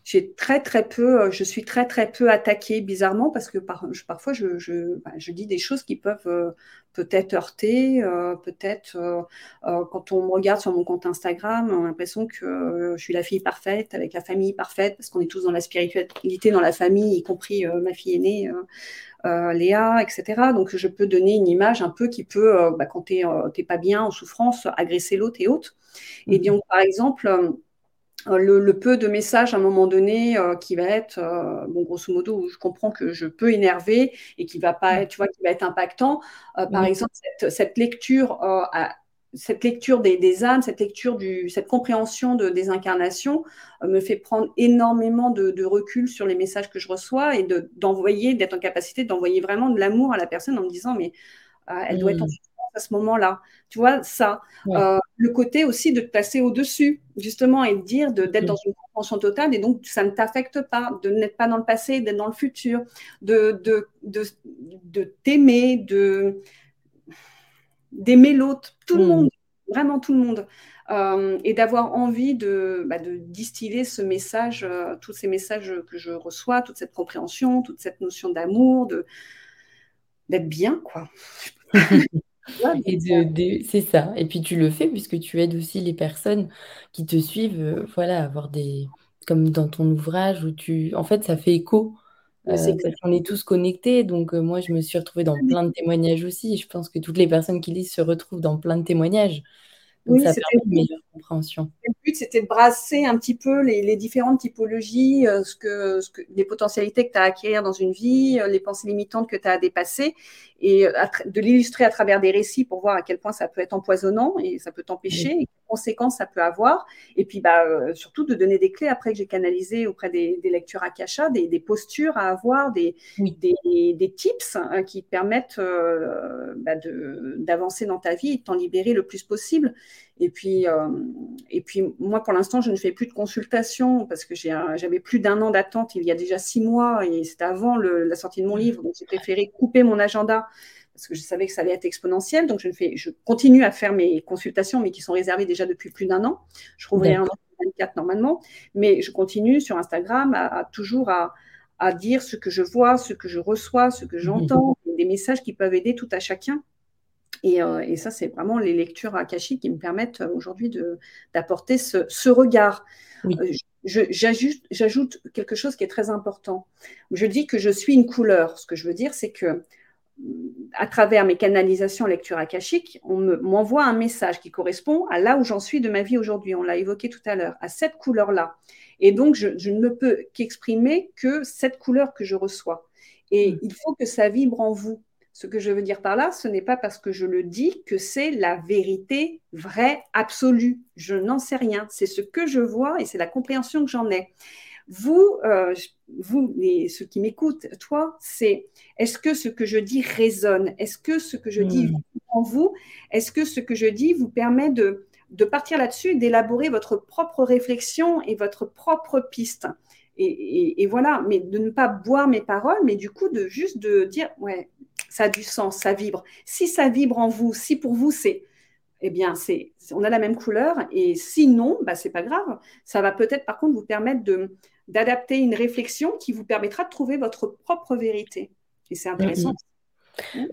j'ai très très peu, je suis très très peu attaquée bizarrement parce que parfois je, je, je, dis des choses qui peuvent peut-être heurter, peut-être quand on me regarde sur mon compte Instagram, on a l'impression que je suis la fille parfaite avec la famille parfaite parce qu'on est tous dans la spiritualité dans la famille, y compris ma fille aînée. Euh, Léa, etc. Donc, je peux donner une image un peu qui peut, euh, bah, quand tu n'es euh, pas bien, en souffrance, agresser l'autre et autres. Et bien, mhm. par exemple, le, peu de messages à un moment donné qui va être, bon, grosso modo, je comprends que je peux énerver et qui va pas être, tu vois, qui va être impactant. par exemple, cette, cette lecture à, cette lecture des, âmes, cette lecture du, cette compréhension de, des incarnations euh, me fait prendre énormément de, recul sur les messages que je reçois et d'envoyer, d'être en capacité d'envoyer vraiment de l'amour à la personne en me disant mais euh, elle doit être en souffrance à ce moment-là. Tu vois ça, euh, le côté aussi de te placer au-dessus justement et de dire d'être dans une compréhension totale et donc ça ne t'affecte pas, de n'être pas dans le passé, d'être dans le futur, de de, de t'aimer, de d'aimer l'autre, tout le mm. monde, vraiment tout le monde, euh, et d'avoir envie de, bah, de, distiller ce message, euh, tous ces messages que je reçois, toute cette compréhension, toute cette notion d'amour, de d'être bien, quoi. <laughs> c'est ça. Et puis tu le fais puisque tu aides aussi les personnes qui te suivent, euh, voilà, avoir des, comme dans ton ouvrage où tu, en fait, ça fait écho euh, parce qu'on est tous connectés, donc euh, moi je me suis retrouvée dans plein de témoignages aussi. Je pense que toutes les personnes qui lisent se retrouvent dans plein de témoignages. Donc oui, ça permet une meilleure compréhension. Le but, c'était de brasser un petit peu les, différentes typologies, euh, ce que, les potentialités que tu as à acquérir dans une vie, les pensées limitantes que tu as à dépasser, et de l'illustrer à travers des récits pour voir à quel point ça peut être empoisonnant et ça peut t'empêcher, conséquences ça peut avoir. Et puis, bah, euh, surtout de donner des clés après que j'ai canalisé auprès des, lectures Akasha, des, des, postures à avoir, des, des, tips hein, qui permettent euh, bah, d'avancer dans ta vie et de t'en libérer le plus possible. Et puis, euh, et puis moi, pour l'instant, je ne fais plus de consultation parce que j'avais plus d'un an d'attente il y a déjà six mois et c'était avant la sortie de mon livre. Donc, j'ai préféré couper mon agenda parce que je savais que ça allait être exponentiel. Donc, je, fais, je continue à faire mes consultations, mais qui sont réservées déjà depuis plus d'un an. Je trouverai un an 24 normalement, mais je continue sur Instagram à, toujours à, dire ce que je vois, ce que je reçois, ce que j'entends, des messages qui peuvent aider tout à chacun. Et, euh, ça, c'est vraiment les lectures akashiques qui me permettent euh, aujourd'hui d'apporter ce, regard. Euh, j'ajoute quelque chose qui est très important. Je dis que je suis une couleur. Ce que je veux dire, c'est que à travers mes canalisations lecture akashique, on m'envoie un message qui correspond à là où j'en suis de ma vie aujourd'hui. On l'a évoqué tout à l'heure, à cette couleur-là. Et donc, je, ne peux qu'exprimer que cette couleur que je reçois. Et mm. il faut que ça vibre en vous. Ce que je veux dire par là, ce n'est pas parce que je le dis que c'est la vérité vraie, absolue. Je n'en sais rien. C'est ce que je vois et c'est la compréhension que j'en ai. Vous, euh, vous, ceux qui m'écoutent, toi, c'est est-ce que ce que je dis résonne? Est-ce que ce que je dis hmm. en vous? Est-ce que ce que je dis vous permet de, de partir là-dessus, d'élaborer votre propre réflexion et votre propre piste? Et, voilà, mais de ne pas boire mes paroles, mais du coup de juste de dire, ouais, ça a du sens, ça vibre. Si ça vibre en vous, si pour vous c'est eh bien, c'est, on a la même couleur. Et sinon, bah, c'est pas grave. Ça va peut-être, par contre, vous permettre d'adapter une réflexion qui vous permettra de trouver votre propre vérité. Et c'est intéressant.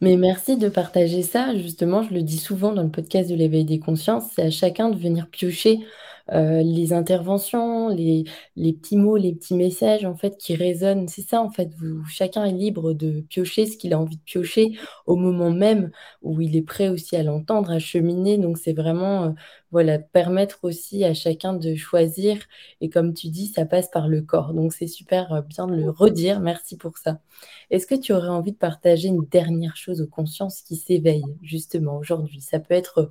Mais merci de partager ça. Justement, je le dis souvent dans le podcast de l'éveil des consciences, c'est à chacun de venir piocher euh, les interventions, les, les, petits mots, les petits messages en fait qui résonnent. C'est ça en fait. Vous, chacun est libre de piocher ce qu'il a envie de piocher au moment même où il est prêt aussi à l'entendre, à cheminer. Donc c'est vraiment euh, voilà permettre aussi à chacun de choisir. Et comme tu dis, ça passe par le corps. Donc c'est super euh, bien de le redire. Merci pour ça. Est-ce que tu aurais envie de partager une dernière chose aux consciences qui s'éveillent justement aujourd'hui? Ça peut être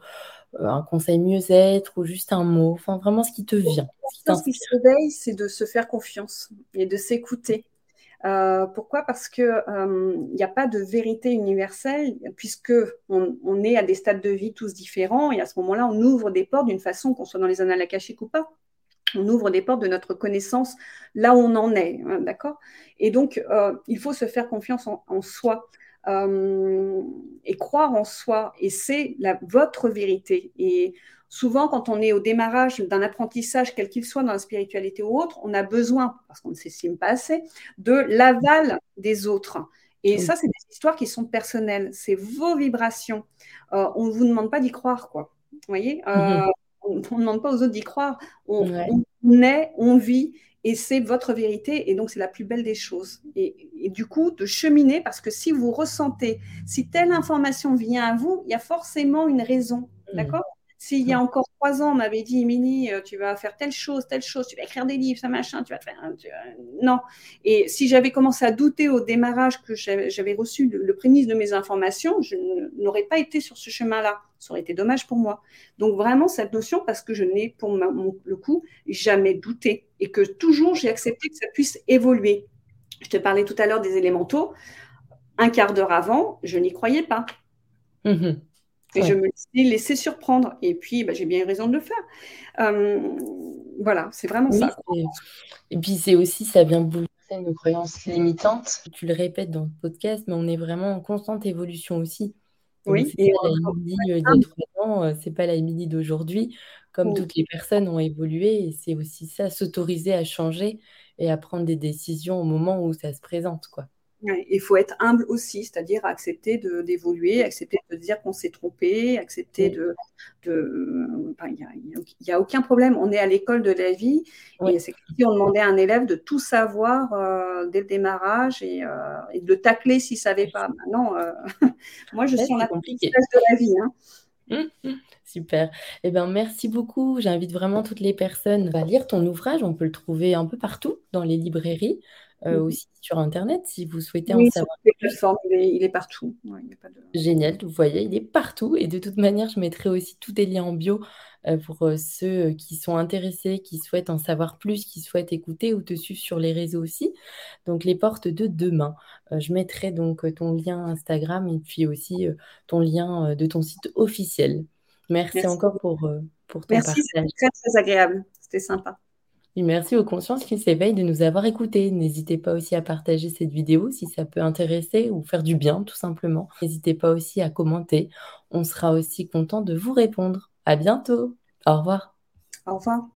un conseil mieux-être ou juste un mot, enfin vraiment ce qui te vient. Ce qui se réveille, c'est de se faire confiance et de s'écouter. Euh, pourquoi? Parce qu'il n'y euh, a pas de vérité universelle, puisque on, est à des stades de vie tous différents, et à ce moment-là, on ouvre des portes d'une façon, qu'on soit dans les annales akashiques ou pas. On ouvre des portes de notre connaissance là où on en est, hein, d'accord? Et donc, il faut se faire confiance en soi. Euh, et croire en soi. Et c'est votre vérité. Et souvent, quand on est au démarrage d'un apprentissage, quel qu'il soit dans la spiritualité ou autre, on a besoin, parce qu'on ne s'estime pas assez, de l'aval des autres. Et ça, c'est des histoires qui sont personnelles. C'est vos vibrations. Euh, on ne vous demande pas d'y croire, quoi. Vous voyez euh, mm-hmm. On ne demande pas aux autres d'y croire. On, on est, on vit, et c'est votre vérité, et donc c'est la plus belle des choses. Et, du coup, de cheminer, parce que si vous ressentez, si telle information vient à vous, il y a forcément une raison, mmh. d'accord? S'il y a encore trois ans, on m'avait dit, Mini, euh, tu vas faire telle chose, telle chose, tu vas écrire des livres, ça machin, tu vas faire. Non. Et si j'avais commencé à douter au démarrage que j'avais reçu le, prémisse de mes informations, je n'aurais pas été sur ce chemin-là. Ça aurait été dommage pour moi. Donc vraiment cette notion, parce que je n'ai pour le coup jamais douté et que toujours j'ai accepté que ça puisse évoluer. Je te parlais tout à l'heure des élémentaux. Un quart d'heure avant, je n'y croyais pas. Mmh et je me suis laissé surprendre. Et puis, bah, j'ai bien eu raison de le faire. Euh, voilà, c'est vraiment ça. Et puis, c'est aussi, ça vient bouleverser nos croyances limitantes. Tu le répètes dans le podcast, mais on est vraiment en constante évolution aussi. oui. C'est pas la Émilie d'il trois euh, c'est pas la Émilie d'aujourd'hui. Comme toutes les personnes ont évolué, et c'est aussi ça, s'autoriser à changer et à prendre des décisions au moment où ça se présente, quoi. Il faut être humble aussi, c'est-à-dire accepter d'évoluer, accepter de dire qu'on s'est trompé, accepter de. Il n'y a, aucun problème. On est à l'école de la vie. Et c'est comme si on demandait à un élève de tout savoir euh, dès le démarrage et, euh, et, de le tacler s'il ne savait pas. Maintenant, euh, <laughs> moi, je suis en apprentissage de la vie. Hein. Hum, hum. super. Eh ben, merci beaucoup. J'invite vraiment toutes les personnes à lire ton ouvrage. On peut le trouver un peu partout dans les librairies. Euh, aussi sur Internet si vous souhaitez en savoir plus. il, est, partout. Génial, vous voyez, il est partout. Et de toute manière, je mettrai aussi tous les liens en bio euh, pour euh, ceux qui sont intéressés, qui souhaitent en savoir plus, qui souhaitent écouter ou te suivre sur les réseaux aussi. Donc, les portes de demain. je mettrai donc ton lien Instagram et puis aussi ton lien de ton site officiel. Merci, encore pour, pour ton Merci, partage. Très, très agréable. C'était sympa. Merci aux consciences qui s'éveillent de nous avoir écoutés. N'hésitez pas aussi à partager cette vidéo si ça peut intéresser ou faire du bien, tout simplement. N'hésitez pas aussi à commenter. On sera aussi content de vous répondre. À bientôt. Au revoir. Au revoir.